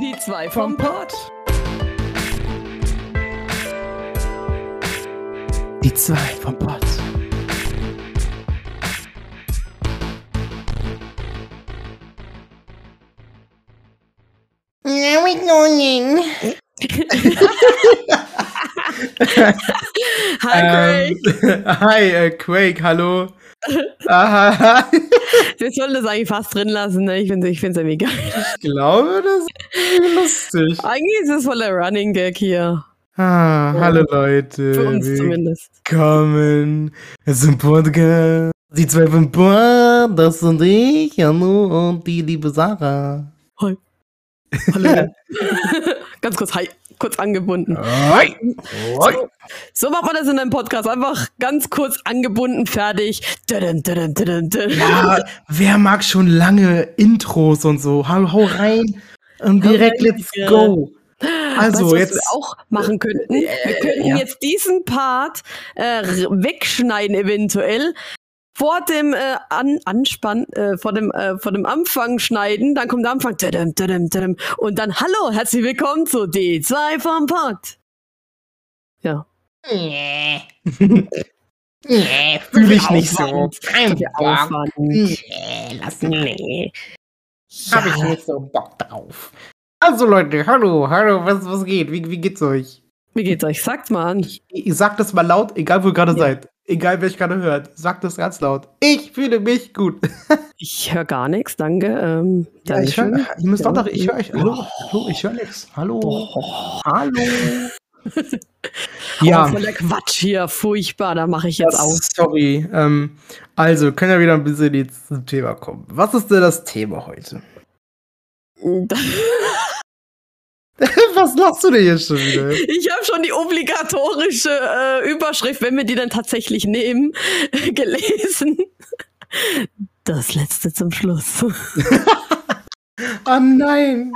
Die zwei vom Pott. Die zwei vom Pott. Now we're going. Hi, Craig. Ähm, hi, äh, Quake, hallo. Aha, Wir sollen das eigentlich fast drin lassen, ne? Ich finde es ich find's irgendwie geil. ich glaube, das ist lustig. Eigentlich ist es voll der Running Gag hier. Ah, hallo Leute. Für uns zumindest. Willkommen zum Podcast. Die zwei vom Pott, das sind ich, Hallo und die liebe Sarah. Hi. Hallo. Ganz kurz, hi. Kurz angebunden. Hi. Hi. So, so macht man das in einem Podcast. Einfach ganz kurz angebunden, fertig. Ja, wer mag schon lange Intros und so? Hau, hau rein und direkt let's go. Also weißt was jetzt. wir auch machen könnten? Wir könnten ja. jetzt diesen Part äh, wegschneiden eventuell. Vor dem äh, An Anspann, äh, vor dem äh, vor dem Anfang schneiden, dann kommt der Anfang tadam, tadam, tadam, und dann Hallo, herzlich willkommen zu D2 vom Pod. Ja. Nee. Nee, Fühl ich nicht so. Kein. Aufwand. Nee, lass nee. Hab ich nicht so Bock drauf. Also Leute, hallo, hallo, was, was geht? Wie, wie geht's euch? Wie geht's euch? Sagt's mal an. Ich sag das mal laut, egal wo ihr gerade Ja. seid. Egal wer ich gerade hört. Sagt das ganz laut. Ich fühle mich gut. Ich höre gar nichts, danke. Ähm, Ja, ich Dankeschön. hör, ihr müsst Ja. doch, ich höre euch. Hallo, hallo, ich höre nichts. Hallo. Hallo. Oh, Ja. voll der Quatsch hier, furchtbar, da mache ich jetzt Das- aus. Sorry. Ähm, also, können wir wieder ein bisschen zum Thema kommen. Was ist denn das Thema heute? Was lachst du denn jetzt schon wieder? Ich habe schon die obligatorische äh, Überschrift, wenn wir die dann tatsächlich nehmen, gelesen. Das letzte zum Schluss. Oh nein!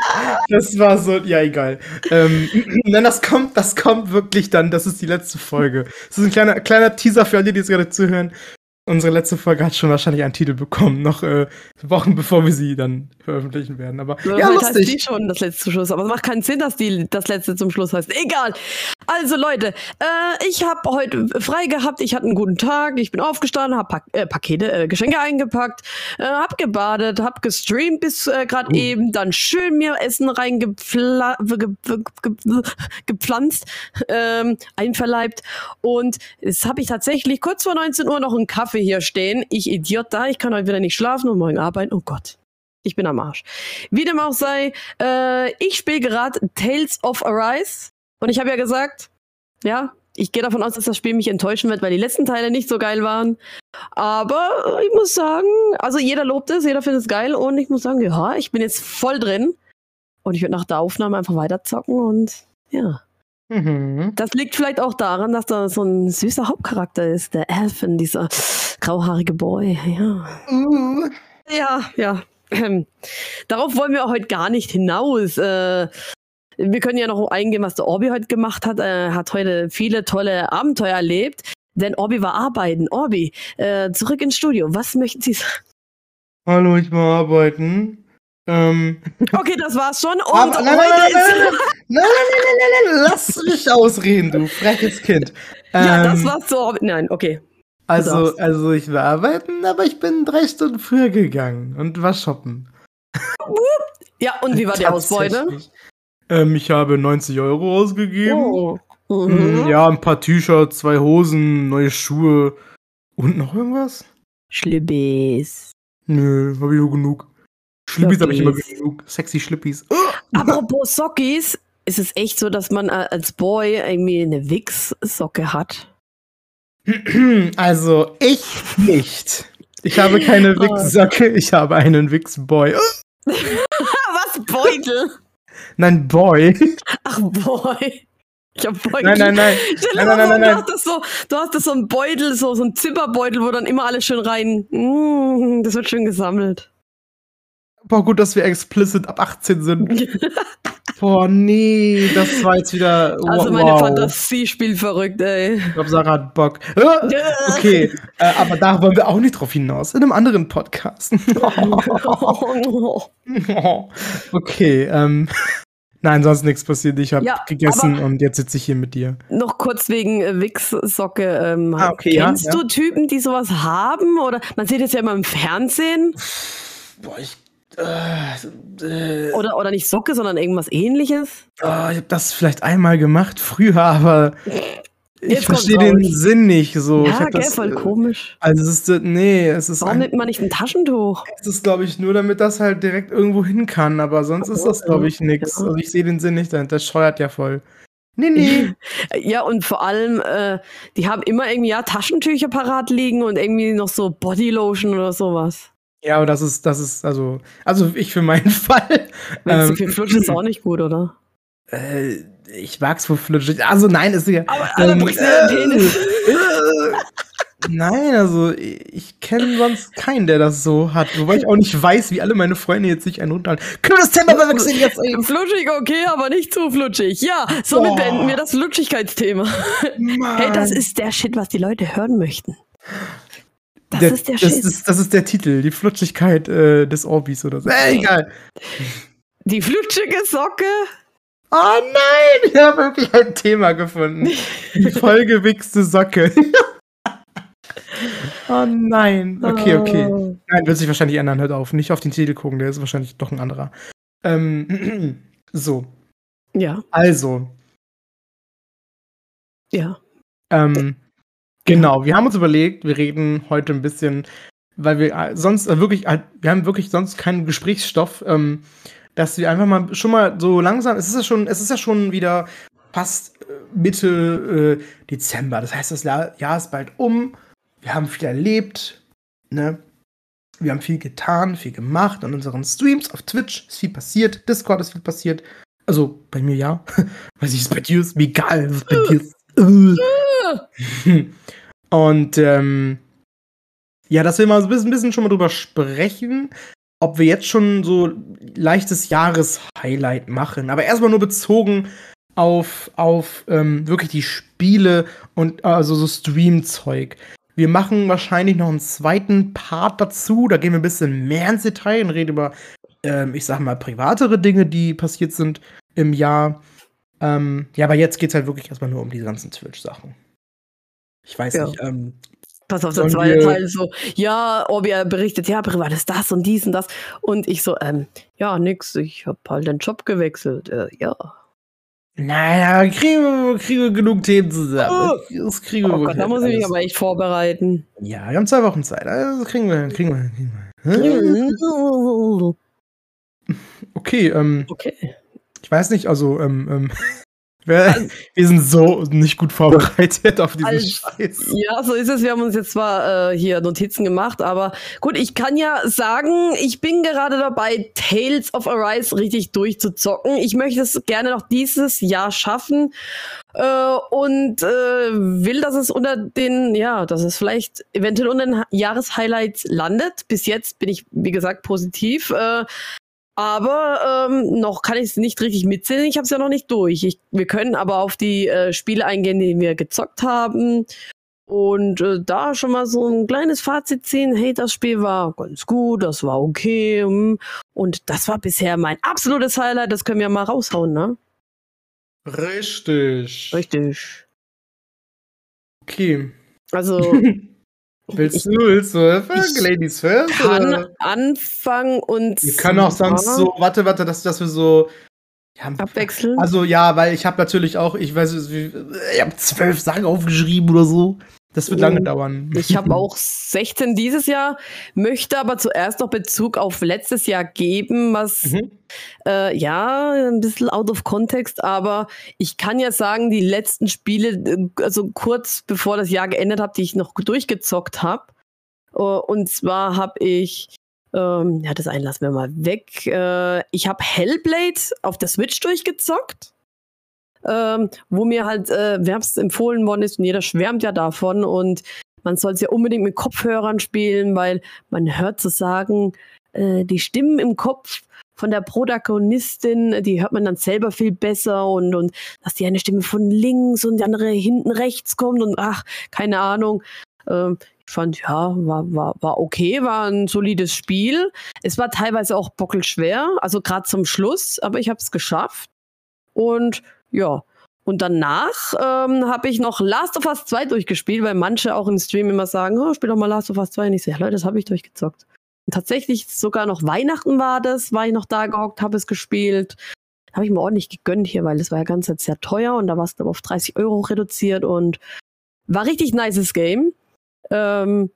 Das war so, ja, egal. Ähm, nein, das kommt, das kommt wirklich dann, das ist die letzte Folge. Das ist ein kleiner, kleiner Teaser für alle, die jetzt gerade zuhören. Unsere letzte Folge hat schon wahrscheinlich einen Titel bekommen, noch äh, Wochen bevor wir sie dann veröffentlichen werden. Aber ja, Vielleicht heißt die lustig. schon das letzte zum Schluss, aber es macht keinen Sinn, dass die das letzte zum Schluss heißt. Egal. Also Leute, äh, ich habe heute frei gehabt, ich hatte einen guten Tag, ich bin aufgestanden, habe Pak äh, Pakete, äh, Geschenke eingepackt, äh, hab gebadet, hab gestreamt bis äh, gerade Oh. eben, dann schön mir Essen reingepflanzt, ge ge ge gepflanzt, ähm, einverleibt und jetzt habe ich tatsächlich kurz vor 19 Uhr noch einen Kaffee hier stehen. Ich Idiot da, ich kann heute wieder nicht schlafen und morgen arbeiten. Oh Gott. Ich bin am Arsch. Wie dem auch sei, äh, ich spiele gerade Tales of Arise. Und ich habe ja gesagt, ja, ich gehe davon aus, dass das Spiel mich enttäuschen wird, weil die letzten Teile nicht so geil waren. Aber ich muss sagen, also jeder lobt es, jeder findet es geil. Und ich muss sagen, ja, ich bin jetzt voll drin. Und ich werde nach der Aufnahme einfach weiterzocken und ja. Mhm. Das liegt vielleicht auch daran, dass da so ein süßer Hauptcharakter ist, der Elfen, dieser grauhaarige Boy. Ja. Uh. Ja, ja. Ähm, darauf wollen wir auch heute gar nicht hinaus. Äh, wir können ja noch eingehen, was der Orbi heute gemacht hat. Er hat heute viele tolle Abenteuer erlebt. Denn Orbi war arbeiten. Orbi, äh, zurück ins Studio. Was möchten Sie sagen? Hallo, ich mal arbeiten. Ähm, Okay, das war's schon. Und aber, nein, nein, heute nein, nein, ist. nein, nein, nein, nein, nein, lass mich ausreden, du freches Kind. Ja, das Ähm, war's Orbi. Nein, okay. Also, also ich war arbeiten, aber ich bin drei Stunden früher gegangen und war shoppen. Ja, und wie war die Ausbeute? Ähm, ich habe 90 Euro ausgegeben. Oh. Mhm. Ja, ein paar T-Shirts, zwei Hosen, neue Schuhe und noch irgendwas? Schlibbis. Nö, habe ich nur genug. Schlippis habe ich immer genug. Sexy Schlippis. Apropos Sockis, ist es echt so, dass man äh, als Boy irgendwie eine Wix-Socke hat? Also, ich nicht. Ich habe keine Oh. Wix-Socke, ich habe einen Wix-Boy. Was, Beutel? Nein, Boy. Ach, Boy. Ich hab Beutel. Nein, nein, nein. Stell Nein, dir mal nein, nein, du nein. hast das so, du hast das so ein Beutel, so, so ein Zipperbeutel, wo dann immer alles schön rein. Mm, das wird schön gesammelt. Boah, gut, dass wir explicit ab 18 sind. Boah, nee, das war jetzt wieder. Also wow. meine Fantasie spielt verrückt, ey. Ich glaube, Sarah hat Bock. Äh, Okay, äh, aber da wollen wir auch nicht drauf hinaus. In einem anderen Podcast. okay, ähm. Nein, sonst nichts passiert. Ich habe Ja, gegessen und jetzt sitze ich hier mit dir. Noch kurz wegen äh, Wix-Socke. Ähm, Ah, okay, ja, kennst ja. du Typen, die sowas haben? Oder man sieht das ja immer im Fernsehen. Boah, ich. Äh, äh, Oder, oder nicht Socke, sondern irgendwas ähnliches. oh, ich habe das vielleicht einmal gemacht früher, aber ich Jetzt verstehe den raus. Sinn nicht so. ich ja, hab gell, das, voll äh, komisch. Also es ist nee, es ist Warum ein, nimmt man nicht ein Taschentuch? es ist glaube ich nur damit das halt direkt irgendwo hin kann, aber sonst ist das glaube ich nix. Ja. Also ich sehe den Sinn nicht dahinter. Das scheuert ja voll. Nee, nee. Ja, und vor allem, äh, die haben immer irgendwie ja Taschentücher parat liegen und irgendwie noch so Bodylotion oder sowas. Ja, aber das ist das ist also also ich für meinen Fall ähm, zu viel flutscht, ist auch nicht gut, oder? äh, ich mag's wohl flutschig. Also nein, ist ja Aber alle ähm, äh, Nein, also ich kenne sonst keinen, der das so hat. Wobei ich auch nicht weiß, wie alle meine Freunde jetzt sich einen runterhalten. Können wir das Thema wechseln jetzt? ey? Flutschig, okay, aber nicht zu flutschig. Ja, somit Boah. beenden wir das Flutschigkeitsthema. Hey, das ist der Shit, was die Leute hören möchten. Das der, ist der das, ist, das ist der Titel, die Flutschigkeit äh, des Orbis oder so. Äh, egal. Die flutschige Socke. Oh nein, ich habe wirklich ein Thema gefunden. Die vollgewichste Socke. oh nein. Okay, okay. Oh. Nein, wird sich wahrscheinlich ändern. Hört auf. Nicht auf den Titel gucken, der ist wahrscheinlich doch ein anderer. Ähm, so, Ja, also. ja. Ähm, genau, wir haben uns überlegt, wir reden heute ein bisschen, weil wir äh, sonst äh, wirklich, äh, wir haben wirklich sonst keinen Gesprächsstoff, ähm, dass wir einfach mal schon mal so langsam, es ist ja schon, es ist ja schon wieder fast Mitte äh, Dezember. Das heißt, das Jahr, Jahr ist bald um. Wir haben viel erlebt, ne? Wir haben viel getan, viel gemacht an unseren Streams auf Twitch ist viel passiert, Discord ist viel passiert. Also bei mir ja. Weiß ich, ist bei dir ist mir egal, was bei dir ist. Und ähm, ja, dass wir mal so ein bisschen, schon mal drüber sprechen, ob wir jetzt schon so leichtes Jahreshighlight machen. Aber erstmal nur bezogen auf, auf ähm, wirklich die Spiele und also so Stream-Zeug. Wir machen wahrscheinlich noch einen zweiten Part dazu. Da gehen wir ein bisschen mehr ins Detail und reden über, ähm, ich sag mal, privatere Dinge, die passiert sind im Jahr. Ähm, ja, aber jetzt geht's halt wirklich erstmal nur um die ganzen Twitch-Sachen. Ich weiß Ja. nicht. Ähm, Pass auf, der zweite Teil so, ja, Orbi berichtet, ja, privat ist das und dies und das. Und ich so, ähm, ja, nix, ich hab halt den Job gewechselt. Äh, ja. naja, kriegen wir, kriegen wir genug Themen zusammen. Das kriegen wir Oh Gott, da muss ich mich aber echt vorbereiten. Ja, wir haben zwei Wochen Zeit. Also das kriegen wir hin, kriegen wir hin. Kriegen wir hin. Okay, ähm, Okay. ich weiß nicht, also, ähm, ähm, wir, wir sind so nicht gut vorbereitet auf diesen Also, Scheiß. Ja, so ist es. Wir haben uns jetzt zwar äh, hier Notizen gemacht, aber gut, ich kann ja sagen, ich bin gerade dabei, Tales of Arise richtig durchzuzocken. Ich möchte es gerne noch dieses Jahr schaffen äh, und äh, will, dass es unter den, ja, dass es vielleicht eventuell unter den Ha- Jahreshighlights landet. Bis jetzt bin ich, wie gesagt, positiv. Äh, aber ähm, noch kann ich es nicht richtig mitzählen. Ich habe es ja noch nicht durch. Ich, wir können aber auf die äh, Spiele eingehen, die wir gezockt haben. Und äh, da schon mal so ein kleines Fazit ziehen. Hey, das Spiel war ganz gut, das war okay. hm. Und das war bisher mein absolutes Highlight. Das können wir mal raushauen, ne? Richtig. Richtig. Okay. Also Willst du, willst du ich Ladies first? kann Oder? anfangen und Wir können auch sonst so, warte, warte, dass, dass wir so. Ja, abwechseln. also ja, weil ich habe natürlich auch, ich weiß nicht, ich habe zwölf Sachen aufgeschrieben oder so. Das wird Oh. lange dauern. Ich habe auch 16 dieses Jahr, möchte aber zuerst noch Bezug auf letztes Jahr geben, was Mhm. äh, ja ein bisschen out of context, aber ich kann ja sagen, die letzten Spiele, äh, also kurz bevor das Jahr geendet hat, die ich noch durchgezockt habe. Äh, und zwar habe ich, ähm, ja, das einen lassen wir mal weg. Äh, ich habe Hellblade auf der Switch durchgezockt ähm, wo mir halt äh, wärmstens empfohlen worden ist und jeder schwärmt ja davon und man soll es ja unbedingt mit Kopfhörern spielen, weil man hört zu sagen, äh, die Stimmen im Kopf von der Protagonistin, die hört man dann selber viel besser und, und dass die eine Stimme von links und die andere hinten rechts kommt und ach, keine Ahnung. Ähm, ich fand, ja, war, war, war okay, war ein solides Spiel. Es war teilweise auch bockelschwer, also gerade zum Schluss, aber ich habe es geschafft. Und ja, und danach ähm, habe ich noch Last of Us 2 durchgespielt, weil manche auch im Stream immer sagen, oh, spiel doch mal Last of Us 2. Und ich so, ja Leute, das habe ich durchgezockt. Und tatsächlich sogar noch Weihnachten war das, war ich noch da gehockt, habe es gespielt. Habe ich mir ordentlich gegönnt hier, weil es war ja ganz sehr teuer und da war es auf 30 Euro reduziert und war richtig nices Game. Ähm,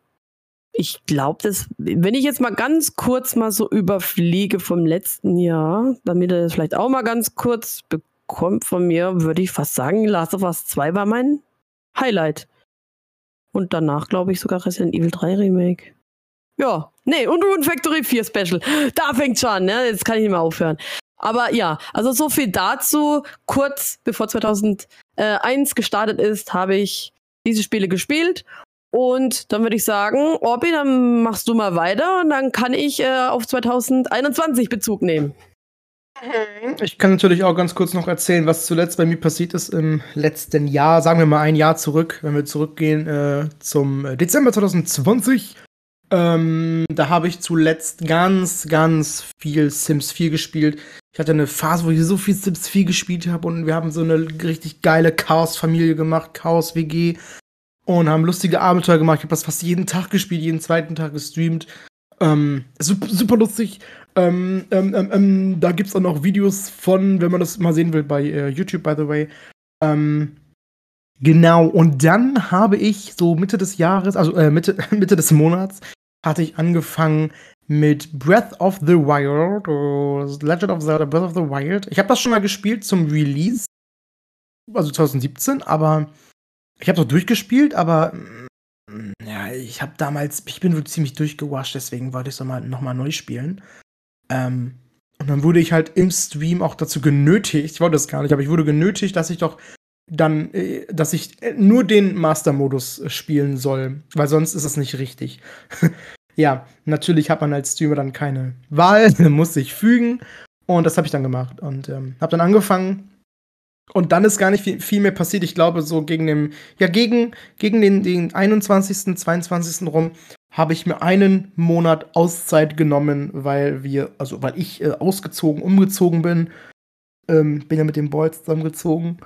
ich glaube, das, wenn ich jetzt mal ganz kurz mal so überfliege vom letzten Jahr, damit ihr das vielleicht auch mal ganz kurz bekommt von mir, würde ich fast sagen, Last of Us 2 war mein Highlight. Und danach glaube ich sogar Resident Evil 3 Remake. Ja, nee, und Rune Factory 4 Special. Da fängt's schon an, ne? Jetzt kann ich nicht mehr aufhören. Aber ja, also so viel dazu. Kurz bevor 2001 gestartet ist, habe ich diese Spiele gespielt und dann würde ich sagen, Orbi, dann machst du mal weiter und dann kann ich äh, auf 2021 Bezug nehmen. Ich kann natürlich auch ganz kurz noch erzählen, was zuletzt bei mir passiert ist im letzten Jahr. Sagen wir mal ein Jahr zurück, wenn wir zurückgehen äh, zum Dezember 2020. Ähm, da habe ich zuletzt ganz, ganz viel Sims 4 gespielt. Ich hatte eine Phase, wo ich so viel Sims 4 gespielt habe und wir haben so eine richtig geile Chaos-Familie gemacht, Chaos-WG und haben lustige Abenteuer gemacht. Ich habe das fast jeden Tag gespielt, jeden zweiten Tag gestreamt. Ähm, super, super lustig. Ähm, ähm, ähm, ähm da gibt es auch noch Videos von, wenn man das mal sehen will, bei äh, YouTube, by the way. Ähm, genau, und dann habe ich so Mitte des Jahres, also äh, Mitte, Mitte des Monats, hatte ich angefangen mit Breath of the Wild, Legend of Zelda Breath of the Wild. Ich habe das schon mal gespielt zum Release, also 2017, aber ich habe doch durchgespielt, aber mm, ja, ich habe damals, ich bin wirklich ziemlich durchgewascht, deswegen wollte ich es nochmal noch mal neu spielen. Ähm, und dann wurde ich halt im Stream auch dazu genötigt, ich wollte das gar nicht, aber ich wurde genötigt, dass ich doch dann, äh, dass ich äh, nur den Master-Modus äh, spielen soll, weil sonst ist es nicht richtig. ja, natürlich hat man als Streamer dann keine Wahl, muss sich fügen und das habe ich dann gemacht und ähm, habe dann angefangen und dann ist gar nicht viel, viel, mehr passiert. Ich glaube, so gegen den, ja, gegen, gegen den, den 21., 22. rum habe ich mir einen Monat Auszeit genommen, weil wir, also weil ich äh, ausgezogen, umgezogen bin. Ähm, bin ja mit dem Boy zusammengezogen.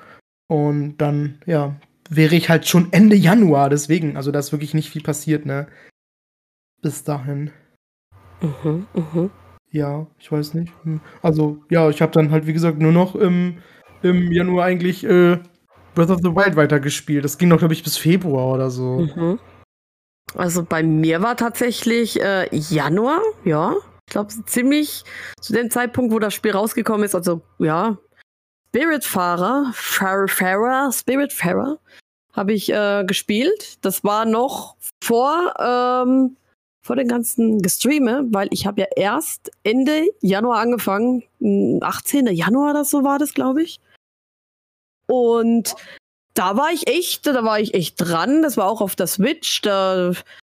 Und dann, ja, wäre ich halt schon Ende Januar. Deswegen, also da ist wirklich nicht viel passiert, ne? Bis dahin. Mhm, mhm. Ja, ich weiß nicht. Hm. Also, ja, ich habe dann halt, wie gesagt, nur noch im. Im Januar eigentlich äh, Breath of the Wild weitergespielt. Das ging noch, glaube ich, bis Februar oder so. Mhm. Also bei mir war tatsächlich äh, Januar, ja. Ich glaube, ziemlich zu dem Zeitpunkt, wo das Spiel rausgekommen ist. Also, ja. Spiritfahrer, Fairer, Spiritfarer habe ich äh, gespielt. Das war noch vor, ähm, vor den ganzen Gestreame, weil ich habe ja erst Ende Januar angefangen. 18. Januar oder so war das, glaube ich. Und da war ich echt, da war ich echt dran. Das war auch auf der Switch. Da,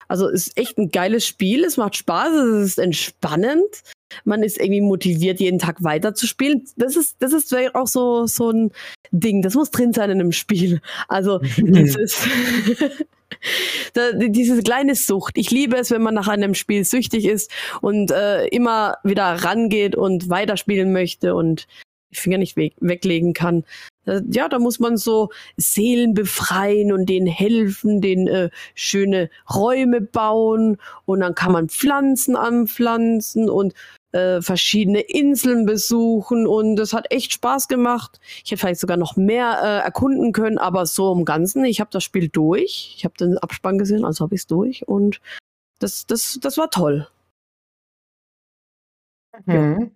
also ist echt ein geiles Spiel. Es macht Spaß, es ist entspannend. Man ist irgendwie motiviert, jeden Tag weiterzuspielen. Das ist, das ist auch so, so ein Ding. Das muss drin sein in einem Spiel. Also, das ist da, diese kleine Sucht. Ich liebe es, wenn man nach einem Spiel süchtig ist und äh, immer wieder rangeht und weiterspielen möchte und die Finger nicht we weglegen kann. Ja, da muss man so Seelen befreien und denen helfen, denen äh, schöne Räume bauen und dann kann man Pflanzen anpflanzen und äh, verschiedene Inseln besuchen und das hat echt Spaß gemacht. Ich hätte vielleicht sogar noch mehr äh, erkunden können, aber so im Ganzen, ich habe das Spiel durch. Ich habe den Abspann gesehen, also habe ich es durch und das, das, das war toll. Mhm. Ja.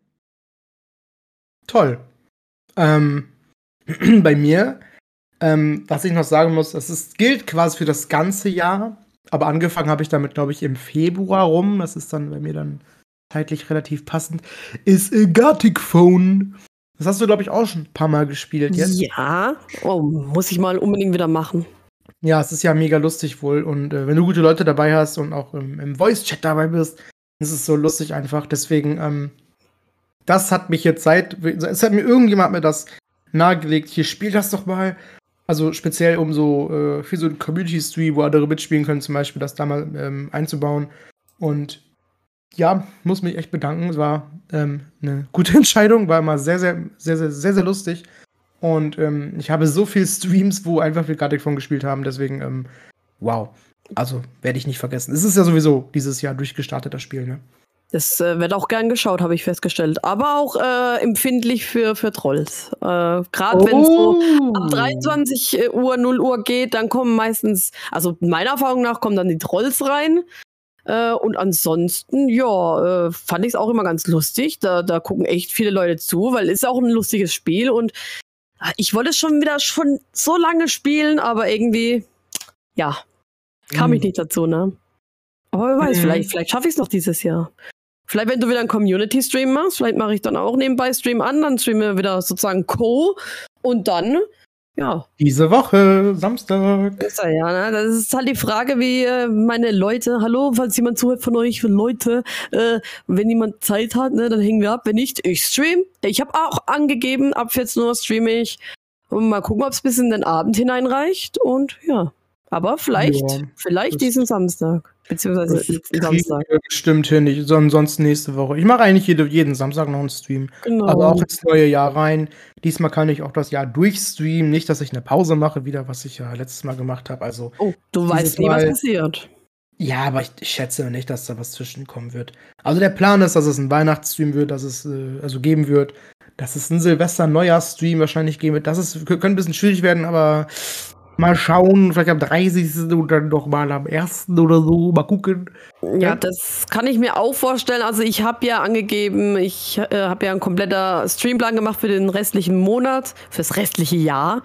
Toll. Ähm, bei mir, ähm, was ich noch sagen muss, das ist, gilt quasi für das ganze Jahr, aber angefangen habe ich damit, glaube ich, im Februar rum. Das ist dann bei mir dann zeitlich relativ passend, ist äh, Gartic Phone. Das hast du, glaube ich, auch schon ein paar Mal gespielt jetzt. Ja, oh, muss ich mal unbedingt wieder machen. Ja, es ist ja mega lustig wohl. Und äh, wenn du gute Leute dabei hast und auch im, im Voice-Chat dabei bist, ist es so lustig einfach. Deswegen, ähm, das hat mich jetzt seit, es hat mir irgendjemand mir das nahegelegt, hier spiel das doch mal. Also speziell um so äh, für so einen Community-Stream, wo andere mitspielen können, zum Beispiel das da mal ähm, einzubauen. Und ja, muss mich echt bedanken. Es war ähm, eine gute Entscheidung, war immer sehr, sehr, sehr, sehr, sehr, sehr lustig. Und ähm, ich habe so viele Streams, wo einfach wir gerade davon gespielt haben. Deswegen, ähm, wow. Also werde ich nicht vergessen. Es ist ja sowieso dieses Jahr durchgestartet, das Spiel, ne? Das äh, wird auch gern geschaut, habe ich festgestellt. Aber auch äh, empfindlich für, für Trolls. Äh, Gerade oh. wenn es so ab 23 Uhr, 0 Uhr geht, dann kommen meistens, also meiner Erfahrung nach, kommen dann die Trolls rein. Äh, und ansonsten, ja, äh, fand ich es auch immer ganz lustig. Da, da gucken echt viele Leute zu, weil es ist auch ein lustiges Spiel und ah, ich wollte es schon wieder schon so lange spielen, aber irgendwie, ja, kam mhm. ich nicht dazu, ne? Aber wer weiß, mhm. vielleicht, vielleicht schaffe ich es noch dieses Jahr. Vielleicht, wenn du wieder einen Community-Stream machst, vielleicht mache ich dann auch nebenbei Stream an, dann streamen wir wieder sozusagen Co. Und dann, ja. Diese Woche, Samstag. Ist er, ja, ne? Das ist halt die Frage, wie äh, meine Leute, hallo, falls jemand zuhört von euch, Leute, äh, wenn jemand Zeit hat, ne, dann hängen wir ab. Wenn nicht, ich stream. Ich habe auch angegeben, ab 14 Uhr streame ich. Und mal gucken, ob es bis in den Abend hineinreicht. Und ja. Aber vielleicht, ja, vielleicht diesen Samstag. Beziehungsweise letzten Samstag. Bestimmt hin, nicht, sonst nächste Woche. Ich mache eigentlich jede, jeden Samstag noch einen Stream. Genau. Aber auch ins neue Jahr rein. Diesmal kann ich auch das Jahr durchstreamen. Nicht, dass ich eine Pause mache, wieder, was ich ja letztes Mal gemacht habe. Also, oh, du weißt nie, was passiert. Ja, aber ich, ich, schätze nicht, dass da was zwischenkommen wird. Also der Plan ist, dass es ein Weihnachtsstream wird, dass es äh, also geben wird, dass es ein Silvester-Neujahr-Stream wahrscheinlich geben wird. Das ist, könnte ein bisschen schwierig werden, aber Mal schauen, vielleicht am 30. und dann noch mal am 1. oder so. Mal gucken. Ja, das kann ich mir auch vorstellen. Also ich habe ja angegeben, ich äh, habe ja einen kompletter Streamplan gemacht für den restlichen Monat, fürs restliche Jahr.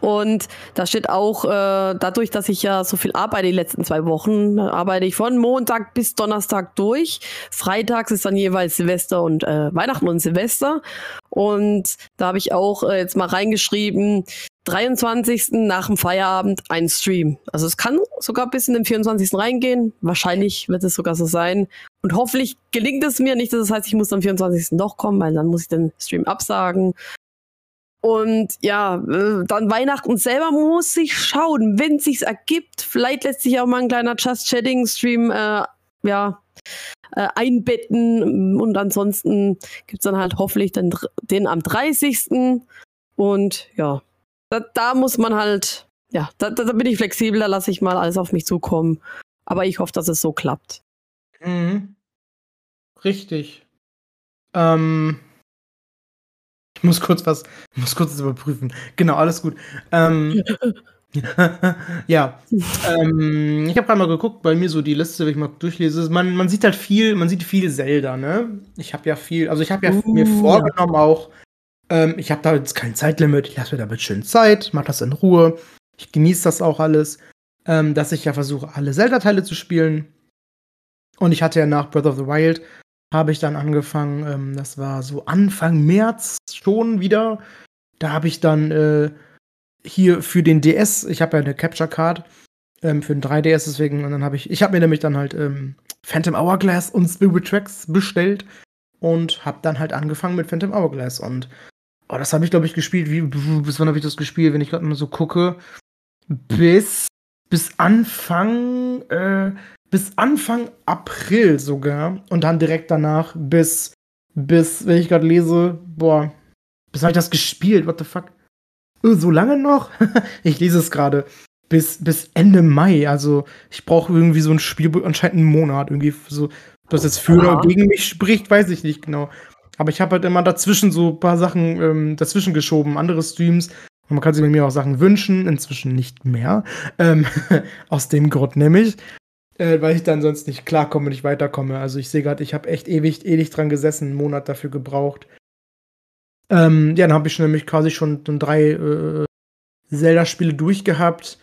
Und da steht auch, äh, dadurch, dass ich ja so viel arbeite die letzten zwei Wochen, arbeite ich von Montag bis Donnerstag durch. Freitags ist dann jeweils Silvester und äh, Weihnachten und Silvester. Und da habe ich auch äh, jetzt mal reingeschrieben, 23. nach dem Feierabend ein Stream. Also es kann sogar bis in den 24. reingehen. Wahrscheinlich wird es sogar so sein. Und hoffentlich gelingt es mir nicht, dass das heißt, ich muss am 24. doch kommen, weil dann muss ich den Stream absagen. Und ja, äh, dann Weihnachten selber muss ich schauen, wenn es sich ergibt. Vielleicht lässt sich auch mal ein kleiner Just Chatting Stream äh, ja, äh, einbetten. Und ansonsten gibt es dann halt hoffentlich den, den am 30. Und ja, da, da muss man halt, ja, da, da, bin ich flexibel, da lasse ich mal alles auf mich zukommen. Aber ich hoffe, dass es so klappt. Mhm. Richtig. Ähm, ich muss kurz was, ich muss kurz das überprüfen. Genau, alles gut. Ähm, ja, ähm, ich habe gerade mal geguckt, bei mir so die Liste, wenn ich mal durchlese, man, man sieht halt viel, man sieht viel Zelda, ne? Ich habe ja viel, also ich habe ja uh, mir vorgenommen auch, ähm, ich habe da jetzt kein Zeitlimit. Ich lasse mir damit schön Zeit, mache das in Ruhe. Ich genieße das auch alles. Ähm, dass ich ja versuche, alle Zelda-Teile zu spielen. Und ich hatte ja nach Breath of the Wild, habe ich dann angefangen, ähm, das war so Anfang März schon wieder. Da habe ich dann äh, hier für den DS, ich habe ja eine Capture Card ähm, für den 3DS, deswegen, und dann habe ich, ich habe mir nämlich dann halt ähm, Phantom Hourglass und Spirit Tracks bestellt und habe dann halt angefangen mit Phantom Hourglass und Oh, das habe ich, glaube ich, gespielt. Wie, bis wann habe ich das gespielt, wenn ich gerade mal so gucke? Bis, bis Anfang, äh, bis Anfang April sogar. Und dann direkt danach bis, bis, wenn ich gerade lese, boah, bis habe ich das gespielt? What the fuck? Oh, so lange noch? ich lese es gerade. Bis, bis Ende Mai. Also, ich brauche irgendwie so ein Spiel, anscheinend einen Monat. Irgendwie so, das jetzt für oder gegen mich spricht, weiß ich nicht genau. Aber ich habe halt immer dazwischen so ein paar Sachen ähm, dazwischen geschoben, andere Streams. Und man kann sich bei mir auch Sachen wünschen, inzwischen nicht mehr. Ähm, aus dem Grund nämlich. Äh, weil ich dann sonst nicht klarkomme, nicht weiterkomme. Also ich sehe gerade, ich habe echt ewig, ewig dran gesessen, einen Monat dafür gebraucht. Ähm, ja, dann habe ich schon nämlich quasi schon drei äh, Zelda-Spiele durchgehabt.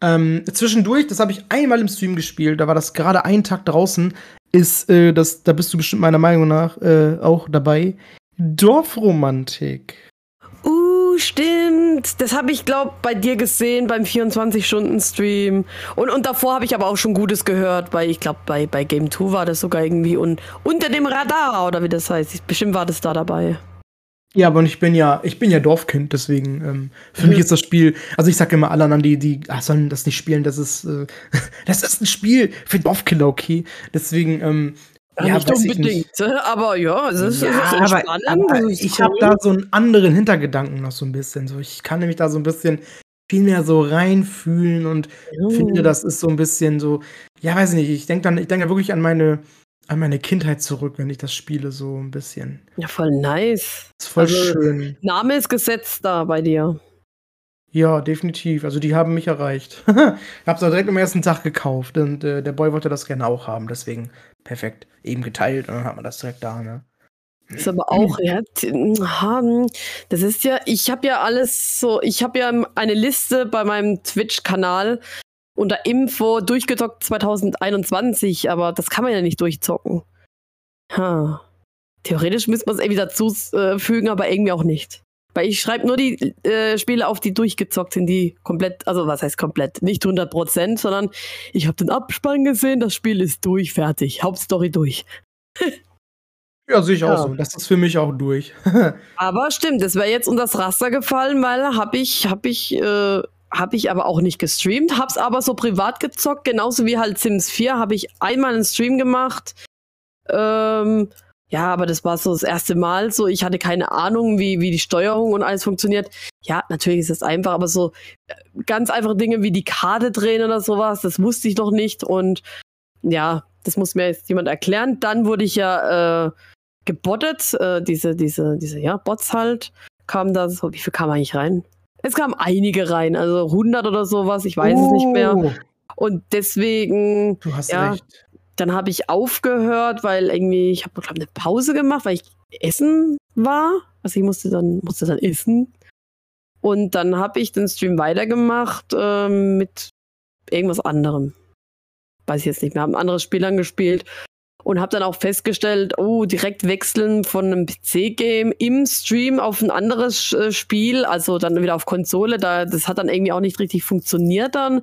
Ähm, zwischendurch, das habe ich einmal im Stream gespielt, da war das gerade einen Tag draußen ist, äh, das, da bist du bestimmt meiner Meinung nach äh, auch dabei, Dorfromantik. Uh, stimmt. Das habe ich, glaube bei dir gesehen beim 24-Stunden-Stream. Und, und davor habe ich aber auch schon Gutes gehört, weil ich glaube, bei, bei Game 2 war das sogar irgendwie un, unter dem Radar oder wie das heißt. Bestimmt war das da dabei. Ja, aber ich bin ja, ich bin ja Dorfkind, deswegen ähm, für mhm. mich ist das Spiel, also ich sage immer alle anderen, die, die ach, sollen das nicht spielen, das ist, äh, das ist ein Spiel für Dorfkinder, okay. Deswegen, ähm, Ja, Ja, nicht unbedingt, äh, aber ja, es ist, ja, ist aber, spannend. aber ich habe da so einen anderen Hintergedanken noch so ein bisschen. So, ich kann nämlich da so ein bisschen viel mehr so reinfühlen und finde, das ist so ein bisschen so, ja, weiß ich nicht, ich denke dann, ich denke wirklich an meine, an meine Kindheit zurück, wenn ich das spiele, so ein bisschen. Ja, voll nice. Das ist voll Also- schön. Name ist gesetzt da bei dir. Ja, definitiv. Also die haben mich erreicht. ich hab's auch direkt am ersten Tag gekauft und äh, der Boy wollte das gerne auch haben, deswegen perfekt. Eben geteilt und dann hat man das direkt da, ne? Ist aber auch, ja, t- haben, das ist ja, ich habe ja alles so, ich habe ja eine Liste bei meinem Twitch-Kanal unter Info durchgezockt 2021, aber das kann man ja nicht durchzocken. Ha. Theoretisch müsste man es irgendwie dazu äh, fügen, aber irgendwie auch nicht. Weil ich schreibe nur die äh, Spiele auf, die durchgezockt sind, die komplett, also was heißt komplett, nicht 100 Prozent, sondern ich habe den Abspann gesehen, das Spiel ist durch, fertig, Hauptstory durch. Ja, sehe ich auch Ja. so. Das ist für mich auch durch. Aber stimmt, das wäre jetzt unter das Raster gefallen, weil habe ich, habe ich, äh, habe ich aber auch nicht gestreamt, hab's aber so privat gezockt, genauso wie halt Sims 4, habe ich einmal einen Stream gemacht. Ähm, ja, aber das war so das erste Mal so. Ich hatte keine Ahnung, wie, wie die Steuerung und alles funktioniert. Ja, natürlich ist es einfach, aber so äh, ganz einfache Dinge wie die Karte drehen oder sowas, das wusste ich noch nicht. Und ja, das muss mir jetzt jemand erklären. Dann wurde ich ja äh, gebottet, äh, diese, diese, diese, ja, Bots halt, kamen da so, wie viel kam eigentlich rein? Es kamen einige rein, also 100 oder sowas, ich weiß es nicht mehr. Oh, Und deswegen, Du hast Ja. recht. dann habe ich aufgehört, weil irgendwie, ich habe, glaube eine Pause gemacht, weil ich essen war. Also ich musste dann, musste dann essen. Und dann habe ich den Stream weitergemacht ähm, mit irgendwas anderem. Weiß ich jetzt nicht mehr. Habe ein anderes Spiel angespielt und habe dann auch festgestellt, oh, direkt wechseln von einem PC-Game im Stream auf ein anderes äh, Spiel, also dann wieder auf Konsole, da, das hat dann irgendwie auch nicht richtig funktioniert dann.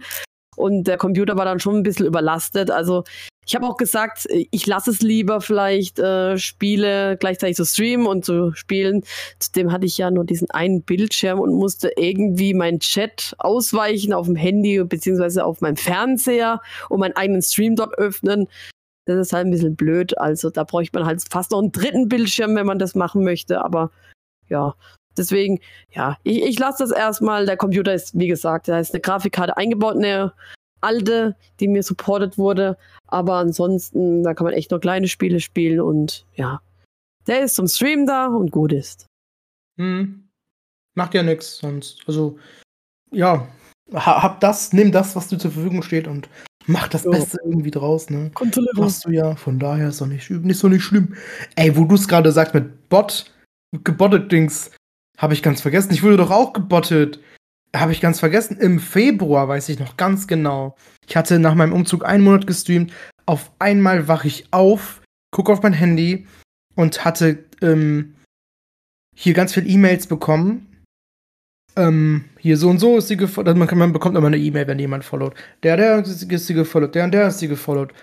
Und der Computer war dann schon ein bisschen überlastet. Also ich habe auch gesagt, ich lasse es lieber vielleicht äh, Spiele gleichzeitig zu streamen und zu spielen. Zudem hatte ich ja nur diesen einen Bildschirm und musste irgendwie meinen Chat ausweichen auf dem Handy beziehungsweise auf meinem Fernseher und meinen eigenen Stream dort öffnen. Das ist halt ein bisschen blöd. Also da bräuchte man halt fast noch einen dritten Bildschirm, wenn man das machen möchte. Aber ja, deswegen, ja, ich, ich lasse das erstmal. Der Computer ist, wie gesagt, da ist eine Grafikkarte eingebaut, eine alte, die mir supportet wurde. Aber ansonsten, da kann man echt nur kleine Spiele spielen und ja, der ist zum Stream da und gut ist. Hm. Macht ja nichts sonst. Also, ja, ha- hab das, nimm das, was dir zur Verfügung steht und mach das Ja. Beste irgendwie draus, ne? Kontrolle. Machst du ja, von daher ist doch nicht, nicht so nicht schlimm. Ey, wo du es gerade sagst mit Bot, gebottet Dings, habe ich ganz vergessen. Ich wurde doch auch gebottet. Habe ich ganz vergessen. Im Februar weiß ich noch ganz genau. Ich hatte nach meinem Umzug einen Monat gestreamt. Auf einmal wache ich auf, gucke auf mein Handy und hatte ähm, hier ganz viele E-Mails bekommen. Ähm, hier so und so ist sie gefollowt. Man, kann- man bekommt immer eine E-Mail, wenn jemand followt. Der, der ist sie gefollowt, der und der ist sie gefollowt.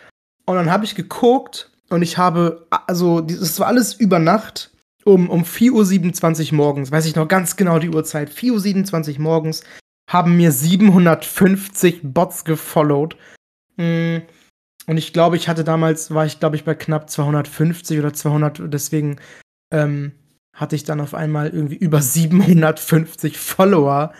Und dann habe ich geguckt und ich habe, also, das war alles über Nacht um, um 4.27 Uhr morgens, weiß ich noch ganz genau die Uhrzeit, 4.27 Uhr morgens, haben mir 750 Bots gefollowt. Mm, Und ich glaube, ich hatte damals, war ich glaube ich bei knapp 250 oder 200, deswegen ähm, hatte ich dann auf einmal irgendwie über 750 Follower.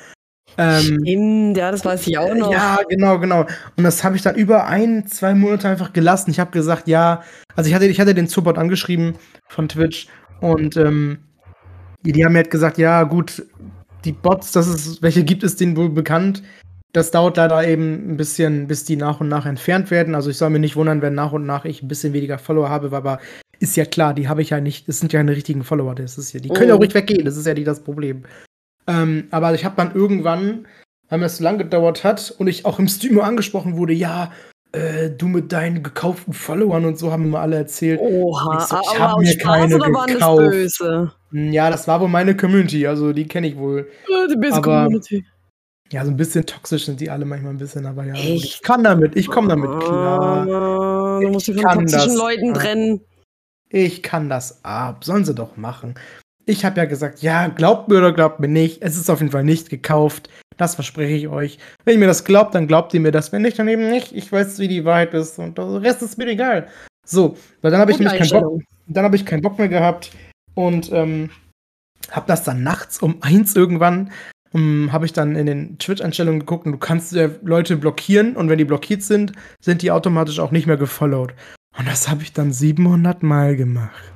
Ähm, Stimmt, ja, das weiß ich auch noch. ja, genau, genau. Und das habe ich dann über ein, zwei Monate einfach gelassen. Ich habe gesagt, ja, also ich hatte, ich hatte den Support angeschrieben von Twitch und ähm, die, die haben mir halt gesagt, ja, gut, die Bots, das ist, welche gibt es denen wohl bekannt? Das dauert leider eben ein bisschen, bis die nach und nach entfernt werden. Also ich soll mir nicht wundern, wenn nach und nach ich ein bisschen weniger Follower habe, aber ist ja klar, die habe ich ja nicht, das sind ja keine richtigen Follower, das ist ja, die können ja auch Mhm. nicht weggehen, das ist ja nicht das Problem. Ähm, aber ich habe dann irgendwann, weil mir das so lang gedauert hat und ich auch im Stream nur angesprochen wurde, ja, äh, du mit deinen gekauften Followern und so haben mir alle erzählt. Oha, Ich so, ich aber hab aus mir Spaß keine gekauft. böse? Hm, Ja, das war wohl meine Community, also die kenne ich wohl. Die böse Aber- Community. Ja, so ein bisschen toxisch sind die alle manchmal ein bisschen, aber ja, Echt? ich kann damit, ich komme damit klar. Ah, Du musst dich Ich von toxischen das. Leuten trennen. Ich kann das ab, sollen sie doch machen. Ich habe ja gesagt, ja, glaubt mir oder glaubt mir nicht, es ist auf jeden Fall nicht gekauft. Das verspreche ich euch. Wenn ihr mir das glaubt, dann glaubt ihr mir das. Wenn nicht, dann eben nicht. Ich weiß, wie die Wahrheit ist und der Rest ist mir egal. So, weil dann habe ich nämlich keinen Bock, dann habe ich keinen Bock mehr gehabt und ähm, habe das dann nachts um eins irgendwann um, habe ich dann in den Twitch-Einstellungen geguckt und du kannst ja Leute blockieren und wenn die blockiert sind, sind die automatisch auch nicht mehr gefollowt. Und das habe ich dann 700 Mal gemacht.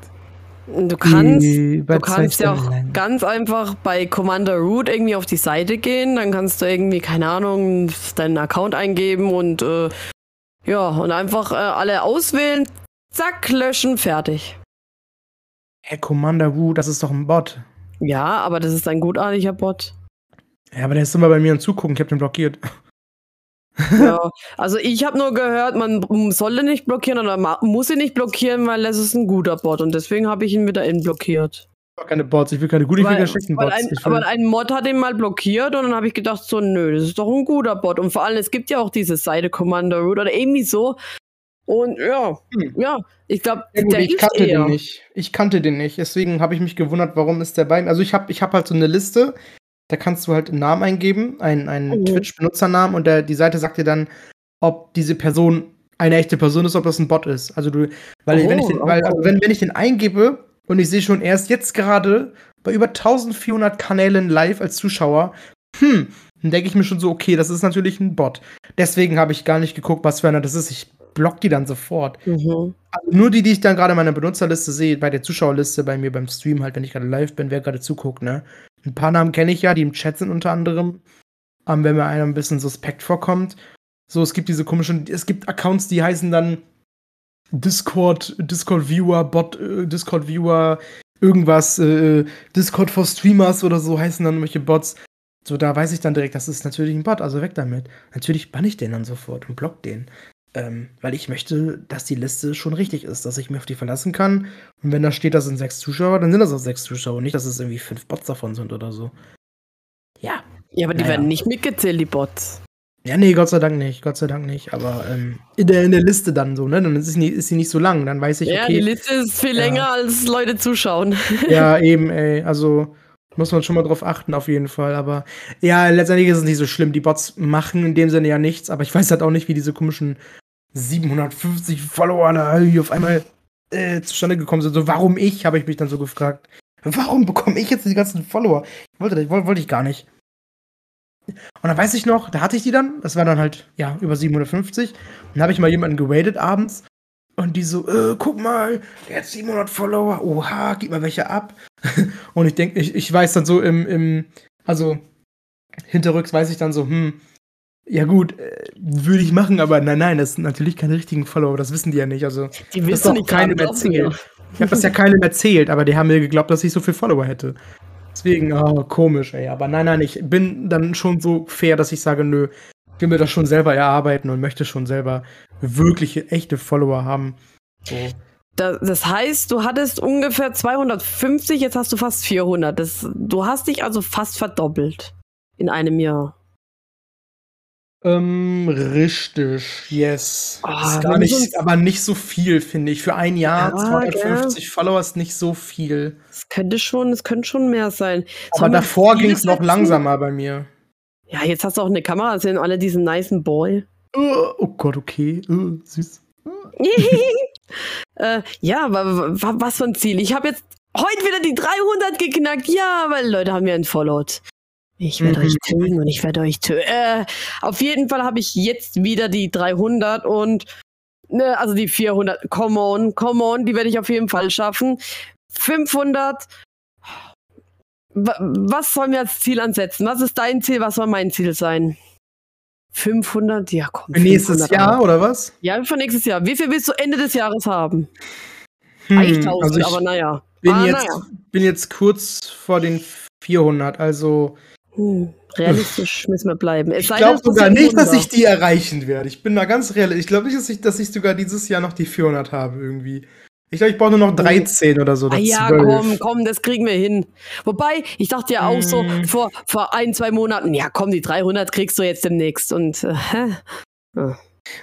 Du kannst, du kannst ja auch lang. ganz einfach bei Commander Root irgendwie auf die Seite gehen, dann kannst du irgendwie, keine Ahnung, deinen Account eingeben und äh, ja, und einfach äh, alle auswählen, zack, löschen, fertig. Hey, Commander Wu, das ist doch ein Bot. Ja, aber das ist ein gutartiger Bot. Ja, aber der ist immer bei mir und zugucken, ich habe den blockiert. Ja, also ich habe nur gehört, man solle nicht blockieren oder muss ihn nicht blockieren, weil es ist ein guter Bot und deswegen habe ich ihn wieder in blockiert. Ich will keine Bots, ich will keine guten, ich will Weil, keine schlechten weil, Bots. ein, aber ein Mod hat ihn mal blockiert und dann habe ich gedacht, so, nö, das ist doch ein guter Bot. Und vor allem, es gibt ja auch diese Seite Commander Root oder irgendwie so. Und ja, Hm. ja, ich glaube, ja, der ich kannte eher. den nicht. Ich kannte den nicht. Deswegen habe ich mich gewundert, warum ist der bei mir. Also ich habe ich hab halt so eine Liste, da kannst du halt einen Namen eingeben, einen, einen Mhm. Twitch-Benutzernamen und der, die Seite sagt dir dann, ob diese Person eine echte Person ist, ob das ein Bot ist. Also du, weil, Oh, wenn ich den, auch weil, also wenn, wenn ich den eingebe und ich sehe schon erst jetzt gerade bei über 1400 Kanälen live als Zuschauer, hm, dann denke ich mir schon so, okay, das ist natürlich ein Bot. Deswegen habe ich gar nicht geguckt, was für einer das ist. Ich block die dann sofort. Mhm. Also nur die, die ich dann gerade in meiner Benutzerliste sehe, bei der Zuschauerliste, bei mir beim Stream halt, wenn ich gerade live bin, wer gerade zuguckt, ne? Ein paar Namen kenne ich ja, die im Chat sind unter anderem. Ähm, wenn mir einer ein bisschen suspekt vorkommt. So, es gibt diese komischen, es gibt Accounts, die heißen dann Discord, Discord Viewer, Bot, äh, Discord Viewer, irgendwas, äh, Discord for Streamers oder so heißen dann irgendwelche Bots. So, da weiß ich dann direkt, das ist natürlich ein Bot, also weg damit. Natürlich bann ich den dann sofort und block den. Ähm, weil ich möchte, dass die Liste schon richtig ist, dass ich mich auf die verlassen kann. Und wenn da steht, das sind sechs Zuschauer, dann sind das auch sechs Zuschauer, nicht, dass es irgendwie fünf Bots davon sind oder so. Ja. Ja, aber die Naja. werden nicht mitgezählt, die Bots. Ja, nee, Gott sei Dank nicht, Gott sei Dank nicht. Aber ähm, in, der, in der Liste dann so, ne? Dann ist sie, nicht, ist sie nicht so lang. Dann weiß ich, ja, die okay. Liste ist viel Ja. länger, als Leute zuschauen. ja, eben, ey. Also muss man schon mal drauf achten, auf jeden Fall. Aber ja, letztendlich ist es nicht so schlimm. Die Bots machen in dem Sinne ja nichts, aber ich weiß halt auch nicht, wie diese komischen 750 Follower da irgendwie auf einmal äh, zustande gekommen sind. So, warum ich, habe ich mich dann so gefragt. Warum bekomme ich jetzt die ganzen Follower? Ich wollte, das- wollte, wollte ich gar nicht. Und dann weiß ich noch, da hatte ich die dann, das war dann halt, ja, über 750. Dann habe ich mal jemanden geradet abends und die so, äh, guck mal, der hat 700 Follower, oha, gib mal welche ab. und ich denke, ich, ich weiß dann so im, im, also hinterrücks weiß ich dann so, hm, ja gut, äh, würde ich machen, aber nein, nein, das sind natürlich keine richtigen Follower, das wissen die ja nicht. Also Die das wissen doch nicht, keinem glauben mir. erzählt. Ich habe das ja keinem erzählt, aber die haben mir geglaubt, dass ich so viel Follower hätte. Deswegen, oh, komisch, ey. Aber nein, nein, ich bin dann schon so fair, dass ich sage, nö, ich will mir das schon selber erarbeiten und möchte schon selber wirkliche, echte Follower haben. So. Da, das heißt, du hattest ungefähr 250, jetzt hast du fast 400. Das, du hast dich also fast verdoppelt in einem Jahr. Ähm, richtig, yes. Ah, ist gar nicht, uns- aber nicht so viel, finde ich. Für ein Jahr Ja, 250 Follower ist nicht so viel. Es könnte schon, es könnte schon mehr sein. Aber Sollen davor ging es noch langsamer bei mir. Ja, jetzt hast du auch eine Kamera, sehen alle diesen nicen Boy. Oh, oh Gott, okay. Oh, süß. äh, ja, wa, wa, was für ein Ziel. Ich habe jetzt heute wieder die 300 geknackt. Ja, weil Leute haben mir entfollowt. Ich werde Mhm. euch töten und ich werde euch töten. Äh, auf jeden Fall habe ich jetzt wieder die 300 und ne, also die 400. Come on, come on, die werde ich auf jeden Fall schaffen. 500. Wa- Was sollen wir als Ziel ansetzen? Was ist dein Ziel? Was soll mein Ziel sein? 500? Ja, komm. Für nächstes 500 Jahr, oder was? Ja, für nächstes Jahr. Wie viel willst du Ende des Jahres haben? Hm, Eigentlich 1000, also ich aber naja. bin, ah, jetzt, naja. bin jetzt kurz vor den 400, also Hm, realistisch müssen wir bleiben. Es ich glaube sogar nicht, dass ich die erreichen werde. Ich bin da ganz realistisch. Ich glaube nicht, dass ich, dass ich sogar dieses Jahr noch die 400 habe irgendwie. Ich glaube, ich brauche nur noch 13 oder so. Oder Ah ja, 12. komm, komm, das kriegen wir hin. Wobei, ich dachte ja auch so Mm. vor, vor ein, zwei Monaten, ja komm, die 300 kriegst du jetzt demnächst. Und äh, hä?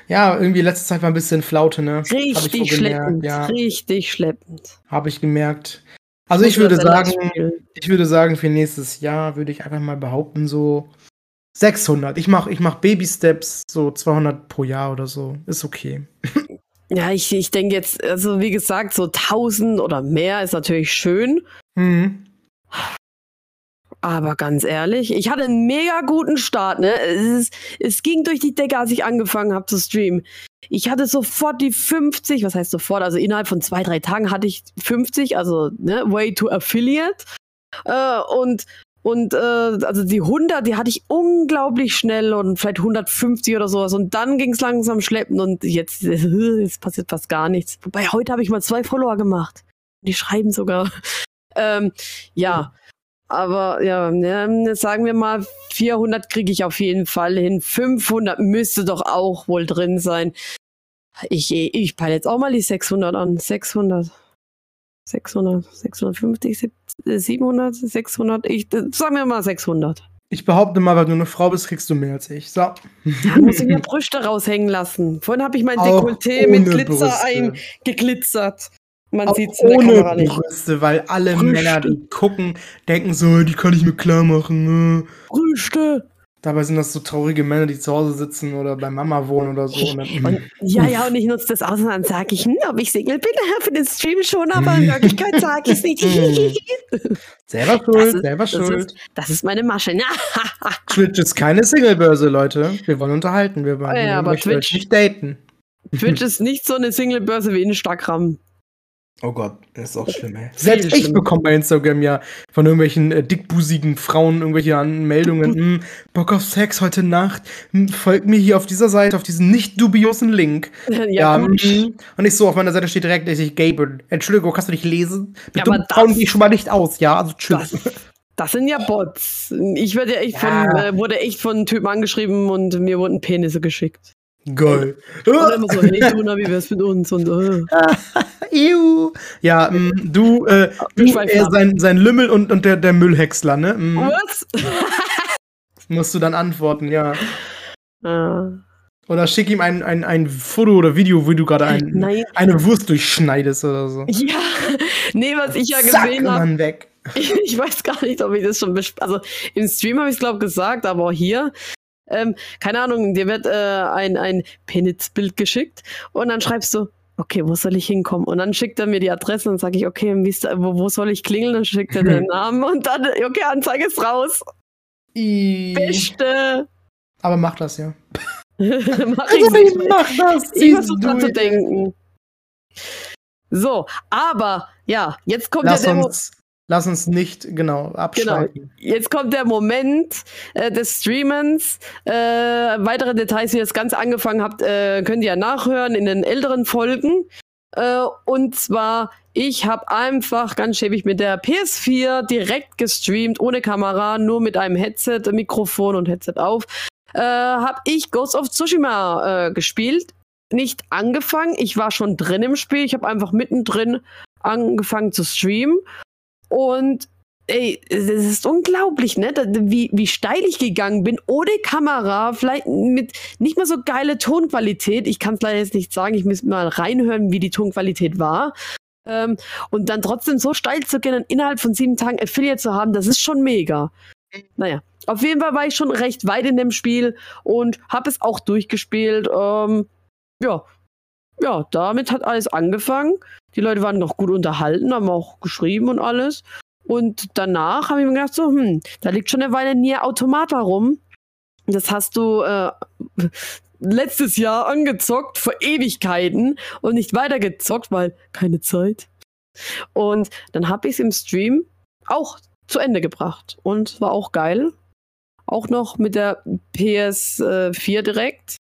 Ja, irgendwie letzte Zeit war ein bisschen Flaute, ne? Richtig so schleppend, Ja, richtig schleppend. habe ich gemerkt. Also ich würde sagen. Ich würde sagen, für nächstes Jahr würde ich einfach mal behaupten, so 600. Ich mache ich mach Baby Steps, so 200 pro Jahr oder so. Ist okay. Ja, ich, ich denke jetzt, also wie gesagt, so 1000 oder mehr ist natürlich schön. Mhm. Aber ganz ehrlich, ich hatte einen mega guten Start, ne? Es, ist, es ging durch die Decke, als ich angefangen habe zu streamen. Ich hatte sofort die 50, was heißt sofort? Also innerhalb von zwei, drei Tagen hatte ich 50, also ne, Way to Affiliate. Äh, und und äh, also die 100, die hatte ich unglaublich schnell und vielleicht 150 oder sowas. Und dann ging es langsam schleppen und jetzt, jetzt passiert fast gar nichts. Wobei heute habe ich mal zwei Follower gemacht. Die schreiben sogar. Ähm, ja, aber ja, ja, sagen wir mal, 400 kriege ich auf jeden Fall hin. 500 müsste doch auch wohl drin sein. Ich, ich peile jetzt auch mal die 600 an. 600. 600, 650, 700, 600. Ich, sagen wir mal 600. Ich behaupte mal, weil du eine Frau bist, kriegst du mehr als ich. So. Da muss ich mir Brüste raushängen lassen. Vorhin habe ich mein Dekolleté mit Glitzer eingeglitzert. Man sieht es in der Kamera nicht. Brüste, weil alle Brüste. Männer, die gucken, denken so, die kann ich mir klar machen. Ne? Brüste. Dabei sind das so traurige Männer, die zu Hause sitzen oder bei Mama wohnen oder so. Und, ja, ja, und ich nutze das aus und dann sage ich, hm, ob ich Single bin für den Stream schon, aber in Wirklichkeit sage ich es nicht. selber schuld, ist, selber schuld. Das ist, das ist meine Masche. Twitch ist keine Singlebörse, Leute. Wir wollen unterhalten, wir wollen ja, aber Twitch, nicht daten. Twitch ist nicht so eine Singlebörse wie Instagram. Oh Gott, das ist auch schlimm, ey. Selbst ich bekomme bei Instagram ja von irgendwelchen äh, dickbusigen Frauen irgendwelche Meldungen. hm, Bock auf Sex heute Nacht. Hm, folgt mir hier auf dieser Seite, auf diesen nicht dubiosen Link. Ja, ja hm. Und ich so, auf meiner Seite steht direkt, dass ich Gabriel. Entschuldigung, kannst du nicht lesen? Mit ja, Frauen gehe ich schon mal nicht aus, ja? Also tschüss. Das, das sind ja Bots. Ich werde ja echt ja. von, äh, wurde echt von Typen angeschrieben und mir wurden Penisse geschickt. Geil. Und dann immer so, hey Tuna, wie wär's mit uns? Und, äh. Ew. Ja, mh, mm, du, äh, du äh, sein, sein Lümmel und, und der, der Müllhäcksler, ne? Mh. Mm. Was? Musst du dann antworten, ja. Ah. Oder schick ihm ein, ein, ein Foto oder Video, wo du gerade ein, eine Wurst durchschneidest oder so. Ja, nee, was ich ja gesehen habe. weg. Ich, weiß gar nicht, ob ich das schon Also im Stream habe ich es, glaube ich, gesagt, aber auch hier. Ähm, keine Ahnung, dir wird äh, ein, ein Penitz-Bild geschickt und dann schreibst du, okay, wo soll ich hinkommen? Und dann schickt er mir die Adresse und sage ich, okay, wo, wo soll ich klingeln? Dann schickt er den Namen und dann, okay, Anzeige ist raus. I Beste. Aber mach das ja. mach ich also, nicht. Mach das. Ich versuche dran zu denken. So, aber ja, jetzt kommt Lass ja der uns, Lass uns nicht genau abschalten. Genau. Jetzt kommt der Moment äh, des Streamens. Äh, weitere Details, wie ihr es ganz angefangen habt, äh, könnt ihr ja nachhören in den älteren Folgen. Äh, und zwar, ich habe einfach ganz schäbig mit der PS4 direkt gestreamt, ohne Kamera, nur mit einem Headset, Mikrofon und Headset auf. Äh, habe ich Ghost of Tsushima äh, gespielt. Nicht angefangen, ich war schon drin im Spiel. Ich habe einfach mittendrin angefangen zu streamen und ey, es ist unglaublich, ne? Wie, wie steil ich gegangen bin, ohne Kamera, vielleicht mit nicht mal so geile Tonqualität. Ich kann es leider jetzt nicht sagen, ich muss mal reinhören, wie die Tonqualität war. Ähm, und dann trotzdem so steil zu gehen und innerhalb von sieben Tagen Affiliate zu haben, das ist schon mega. Naja, auf jeden Fall war ich schon recht weit in dem Spiel und habe es auch durchgespielt. Ähm, ja, ja, damit hat alles angefangen. Die Leute waren noch gut unterhalten, haben auch geschrieben und alles. Und danach habe ich mir gedacht, so, hm, da liegt schon eine Weile Nier Automata rum. Das hast du äh, letztes Jahr angezockt, vor Ewigkeiten und nicht weitergezockt, weil keine Zeit. Und dann habe ich es im Stream auch zu Ende gebracht und war auch geil. Auch noch mit der PS4 direkt.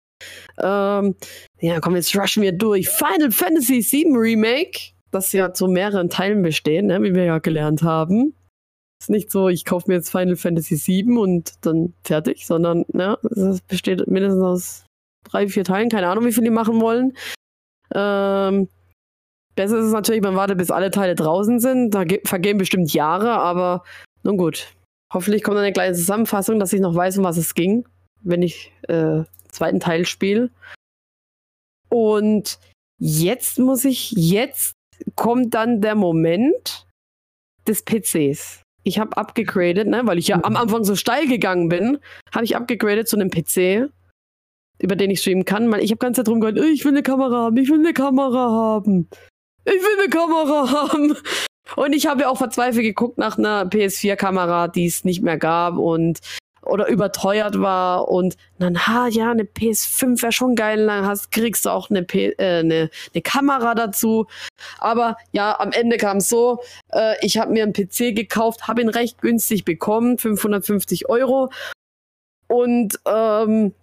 Ähm, ja, komm, jetzt rushen wir durch. Final Fantasy VII Remake, das ja zu mehreren Teilen besteht, ne, wie wir ja gelernt haben. Ist nicht so, ich kaufe mir jetzt Final Fantasy VII und dann fertig, sondern ne, es besteht mindestens aus drei, vier Teilen. Keine Ahnung, wie viel die machen wollen. Ähm, besser ist es natürlich, man wartet, bis alle Teile draußen sind. Da vergehen bestimmt Jahre, aber nun gut. Hoffentlich kommt eine kleine Zusammenfassung, dass ich noch weiß, um was es ging, wenn ich äh, zweiten Teil spiele. Und jetzt muss ich, jetzt kommt dann der Moment des PCs. Ich habe abgegradet, ne, weil ich ja am Anfang so steil gegangen bin, habe ich abgegradet zu einem PC. über den ich streamen kann. Weil ich habe ganz Zeit drum gehört, ich will eine Kamera haben, ich will eine Kamera haben. Ich will eine Kamera haben. Und ich habe ja auch verzweifelt geguckt nach einer PS4-Kamera, die es nicht mehr gab und oder überteuert war und dann, ha, ja, eine PS5 wäre schon geil, dann hast, kriegst du auch eine, P äh, eine, eine Kamera dazu. Aber ja, am Ende kam es so, äh, ich habe mir einen PC gekauft, habe ihn recht günstig bekommen, 550 Euro. Und ähm,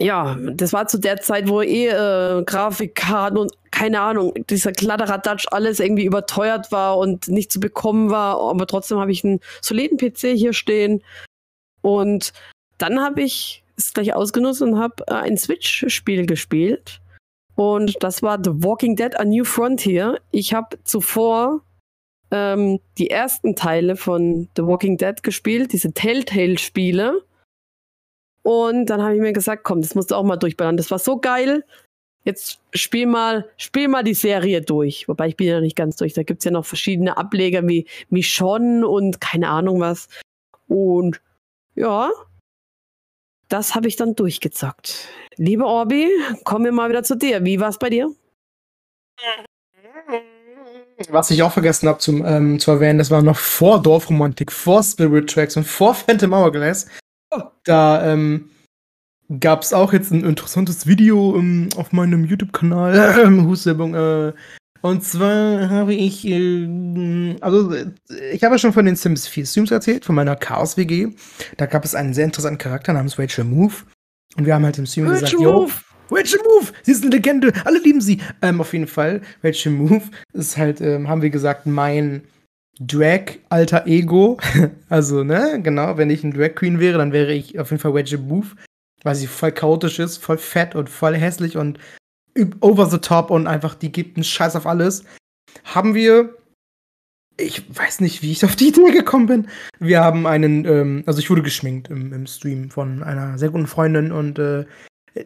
ja, das war zu der Zeit, wo eh äh, Grafikkarten und keine Ahnung, dieser Kladderadatsch alles irgendwie überteuert war und nicht zu bekommen war. Aber trotzdem habe ich einen soliden PC hier stehen. Und dann habe ich es gleich ausgenutzt und habe äh, ein Switch-Spiel gespielt. Und das war The Walking Dead A New Frontier. Ich habe zuvor ähm, die ersten Teile von The Walking Dead gespielt, diese Telltale-Spiele. Und dann habe ich mir gesagt, komm, das musst du auch mal durchballern. Das war so geil. Jetzt spiel mal, spiel mal die Serie durch. Wobei ich bin ja nicht ganz durch. Da gibt's ja noch verschiedene Ableger wie Michonne und keine Ahnung was. Und ja, das habe ich dann durchgezockt. Liebe Orbi, kommen wir mal wieder zu dir. Wie war's bei dir? Was ich auch vergessen habe ähm, zu erwähnen, das war noch vor Dorfromantik, vor Spirit Tracks und vor Phantom Hourglass. Da ähm, gab es auch jetzt ein interessantes Video ähm, auf meinem YouTube-Kanal. Ähm, Huswerbung. Äh, und zwar habe ich, äh, also ich habe ja schon von den Sims 4 Streams erzählt, von meiner Chaos WG. Da gab es einen sehr interessanten Charakter namens Rachel Move. Und wir haben halt im Stream Rachel gesagt, Move. yo, Rachel Move, sie ist eine Legende, alle lieben sie. Ähm, auf jeden Fall, Rachel Move ist halt, ähm, haben wir gesagt, mein Drag alter Ego. also, ne, genau, wenn ich ein Drag Queen wäre, dann wäre ich auf jeden Fall Wedge Move, weil sie voll chaotisch ist, voll fett und voll hässlich und over the top und einfach, die gibt einen Scheiß auf alles. Haben wir, ich weiß nicht, wie ich auf die Idee gekommen bin. Wir haben einen, ähm, also ich wurde geschminkt im, im Stream von einer sehr guten Freundin und äh,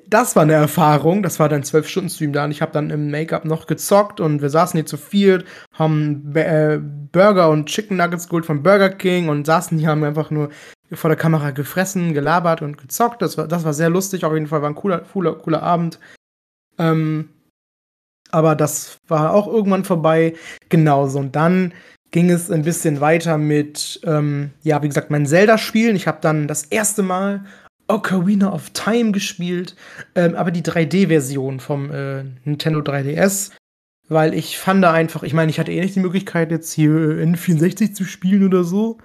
das war eine Erfahrung. Das war dann zwölf Stunden Stream da und ich habe dann im Make-up noch gezockt und wir saßen hier zu viert, haben äh, Burger und Chicken Nuggets geholt von Burger King und saßen hier, haben einfach nur vor der Kamera gefressen, gelabert und gezockt. Das war, das war sehr lustig. Auf jeden Fall war ein cooler, cooler, cooler Abend. Ähm, aber das war auch irgendwann vorbei. Genauso. Und dann ging es ein bisschen weiter mit, ähm, ja, wie gesagt, mein Zelda-Spielen. Ich habe dann das erste Mal Ocarina of Time gespielt, ähm, aber die 3D-Version vom äh, Nintendo 3DS, weil ich fand da einfach, ich meine, ich hatte eh nicht die Möglichkeit, jetzt hier äh, N64 zu spielen oder so.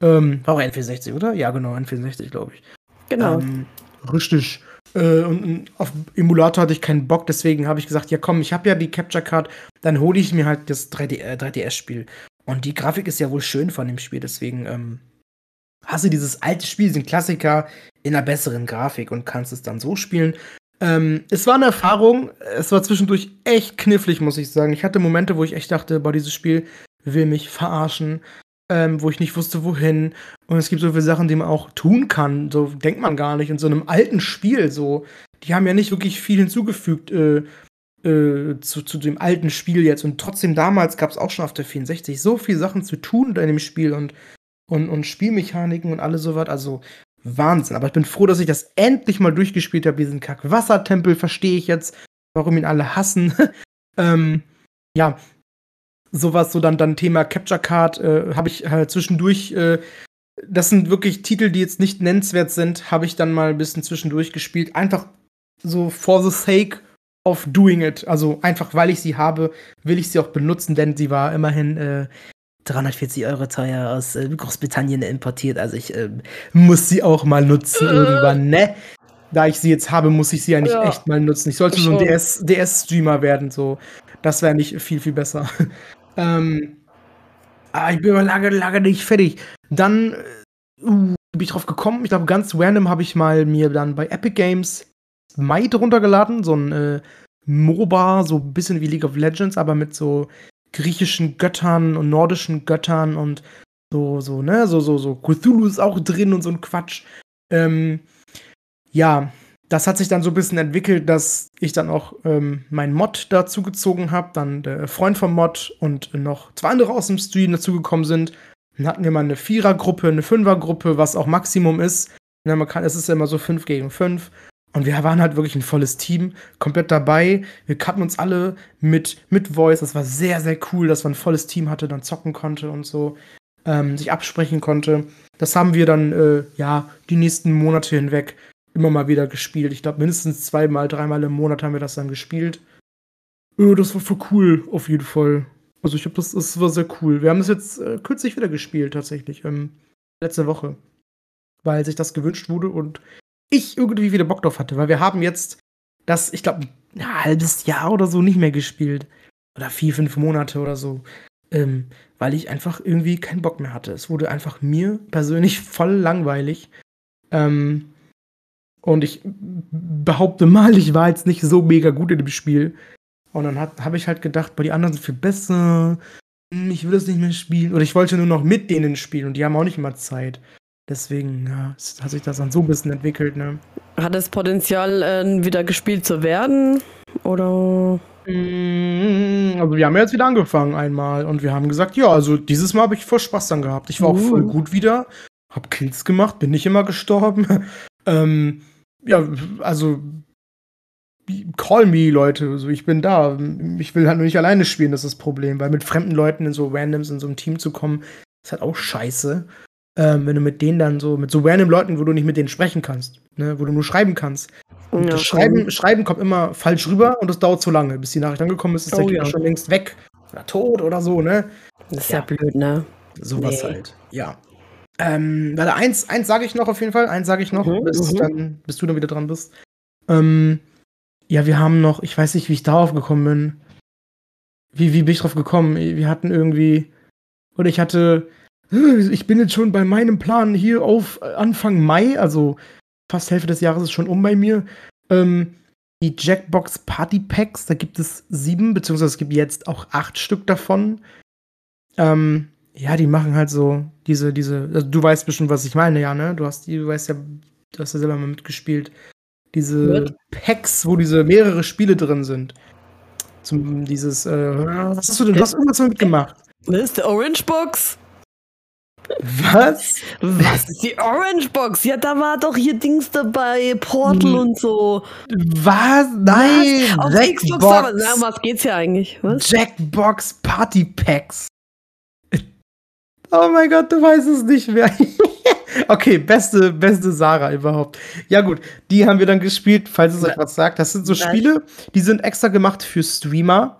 Ähm, war auch N64, oder? Ja, genau, N64, glaube ich. Genau. Ähm, richtig. Äh, und, auf Emulator hatte ich keinen Bock, deswegen habe ich gesagt, ja komm, ich habe ja die Capture Card, dann hole ich mir halt das 3D, äh, 3DS-Spiel. Und die Grafik ist ja wohl schön von dem Spiel, deswegen ähm, hast du dieses alte Spiel, diesen Klassiker in einer besseren Grafik und kannst es dann so spielen. Ähm, es war eine Erfahrung, es war zwischendurch echt knifflig, muss ich sagen. Ich hatte Momente, wo ich echt dachte, boah, dieses Spiel will mich verarschen, ähm, wo ich nicht wusste, wohin. Und es gibt so viele Sachen, die man auch tun kann, so denkt man gar nicht. In so einem alten Spiel, so, die haben ja nicht wirklich viel hinzugefügt äh, äh, zu, zu dem alten Spiel jetzt. Und trotzdem damals gab es auch schon auf der 64 so viele Sachen zu tun in dem Spiel und und, und Spielmechaniken und alles sowas. Also Wahnsinn. Aber ich bin froh, dass ich das endlich mal durchgespielt habe. Diesen Kack-Wassertempel verstehe ich jetzt, warum ihn alle hassen. ähm, ja, sowas, so dann, dann Thema Capture Card, äh, habe ich halt zwischendurch, äh, das sind wirklich Titel, die jetzt nicht nennenswert sind, habe ich dann mal ein bisschen zwischendurch gespielt. Einfach so for the sake of doing it. Also einfach, weil ich sie habe, will ich sie auch benutzen, denn sie war immerhin äh, 340 Euro teuer aus äh, Großbritannien importiert. Also ich äh, muss sie auch mal nutzen irgendwann, ne? Da ich sie jetzt habe, muss ich sie eigentlich ja. echt mal nutzen. Ich sollte so ein DS-Streamer DS werden, so. Das wäre nicht viel, viel besser. Ähm, ah, ich bin aber lange, lange nicht fertig. Dann äh, uh, bin ich drauf gekommen. Ich glaube, ganz random habe ich mal mir dann bei Epic Games Might runtergeladen. So ein äh, MOBA, so ein bisschen wie League of Legends, aber mit so griechischen Göttern und nordischen Göttern und so, so, ne, so, so, so, Cthulhu ist auch drin und so ein Quatsch. Ähm, ja, das hat sich dann so ein bisschen entwickelt, dass ich dann auch ähm, meinen Mod dazu gezogen habe, dann der Freund vom Mod und noch zwei andere aus dem Stream dazugekommen sind. Dann hatten wir mal eine Vierergruppe, eine Fünfergruppe, was auch Maximum ist. Ja, man kann, es ist ja immer so 5 gegen 5. Und wir waren halt wirklich ein volles Team, komplett dabei. Wir kannten uns alle mit, mit Voice. Das war sehr, sehr cool, dass man ein volles Team hatte, dann zocken konnte und so, ähm, sich absprechen konnte. Das haben wir dann, äh, ja, die nächsten Monate hinweg immer mal wieder gespielt. Ich glaube, mindestens zweimal, dreimal im Monat haben wir das dann gespielt. Äh, das war voll cool, auf jeden Fall. Also ich habe das, das war sehr cool. Wir haben das jetzt äh, kürzlich wieder gespielt, tatsächlich. Ähm, letzte Woche. Weil sich das gewünscht wurde und ich irgendwie wieder Bock drauf hatte. Weil wir haben jetzt das, ich glaube, ein halbes Jahr oder so nicht mehr gespielt. Oder vier, fünf Monate oder so. Ähm, weil ich einfach irgendwie keinen Bock mehr hatte. Es wurde einfach mir persönlich voll langweilig. Ähm, und ich behaupte mal, ich war jetzt nicht so mega gut in dem Spiel. Und dann habe ich halt gedacht, bei die anderen sind viel besser. Hm, ich will das nicht mehr spielen. Oder ich wollte nur noch mit denen spielen und die haben auch nicht immer Zeit. Deswegen ja, hat sich das dann so ein bisschen entwickelt. Ne? Hat es Potenzial, äh, wieder gespielt zu werden? Oder? Hm, also wir haben jetzt wieder angefangen einmal und wir haben gesagt, ja, also dieses Mal habe ich voll Spaß dann gehabt. Ich war uh. auch voll uh. gut wieder, hab Kills gemacht, bin nicht immer gestorben. ähm, ja, also call me, Leute. Also ich bin da. Ich will halt nur nicht alleine spielen, das ist das Problem. Weil mit fremden Leuten in so Randoms in so ein Team zu kommen, ist halt auch scheiße. Ähm, wenn du mit denen dann so, mit so random Leuten, wo du nicht mit denen sprechen kannst, ne, wo du nur schreiben kannst. Und ja, das Schreiben, Schreiben kommt immer falsch rüber und das dauert zu lange. Bis die Nachricht angekommen ist, ist oh, der Gegner ja. schon längst weg oder tot oder so, ne? Das ist ja, ja blöd, ne? Sowas nee. halt, ja. Ähm, warte, eins, eins sage ich noch auf jeden Fall. Eins sage ich noch, mhm, bis, mhm. dann, bis du dann wieder dran bist. Ähm, ja, wir haben noch, ich weiß nicht, wie ich darauf gekommen bin. Wie, wie bin ich drauf gekommen? Wir hatten irgendwie, oder ich hatte, ich bin jetzt schon bei meinem Plan hier auf Anfang Mai, also fast Hälfte des Jahres ist schon um bei mir. Ähm, die Jackbox Party Packs, da gibt es sieben, beziehungsweise es gibt jetzt auch acht Stück davon. Ähm, ja, die machen halt so diese, diese, also du weißt bestimmt, was ich meine, ja, ne? Du hast die, du weißt ja, du hast ja selber mal mitgespielt. Diese What? Packs, wo diese mehrere Spiele drin sind. Zum, dieses, äh, was hast du denn? Du hast irgendwas mitgemacht. Das ist die Orange Box. Was? Was ist die Orange Box? Ja, da war doch hier Dings dabei, Portal hm. und so. Was? Nein! Was? Auf Jackbox. Xbox aber, na, um was geht's hier eigentlich? Was? Jackbox Party Packs. Oh mein Gott, du weißt es nicht mehr. okay, beste, beste Sarah überhaupt. Ja, gut, die haben wir dann gespielt, falls es euch was sagt. Das sind so Spiele, die sind extra gemacht für Streamer.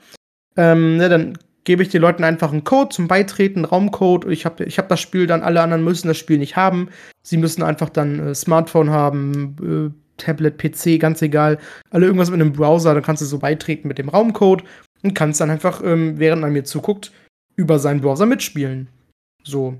Ähm, ne, dann gebe ich den Leuten einfach einen Code zum Beitreten, Raumcode. Ich habe ich hab das Spiel dann, alle anderen müssen das Spiel nicht haben. Sie müssen einfach dann äh, Smartphone haben, äh, Tablet, PC, ganz egal. Alle irgendwas mit einem Browser, dann kannst du so beitreten mit dem Raumcode und kannst dann einfach, ähm, während man mir zuguckt, über seinen Browser mitspielen. So.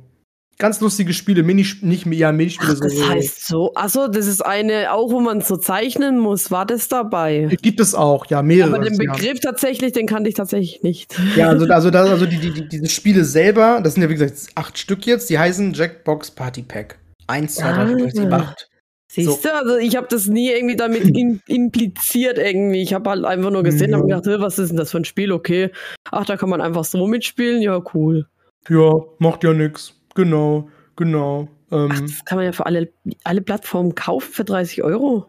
Ganz lustige Spiele, Mini, nicht ja, Minispiele. Ach, das so. heißt so. Achso, das ist eine, auch wo man so zeichnen muss. War das dabei? Gibt es auch, ja, mehrere. Aber den Begriff ja. tatsächlich, den kannte ich tatsächlich nicht. Ja, also, also, das, also die, die, diese Spiele selber, das sind ja wie gesagt acht Stück jetzt, die heißen Jackbox Party Pack. Eins, zwei, drei, vier, fünf, sieben, acht. Siehst so. du, also ich habe das nie irgendwie damit impliziert irgendwie. Ich habe halt einfach nur gesehen und mhm. gedacht, was ist denn das für ein Spiel? Okay. Ach, da kann man einfach so mitspielen. Ja, cool. Ja, macht ja nix. Genau, genau. Ähm, Ach, das kann man ja für alle, alle Plattformen kaufen für 30 Euro.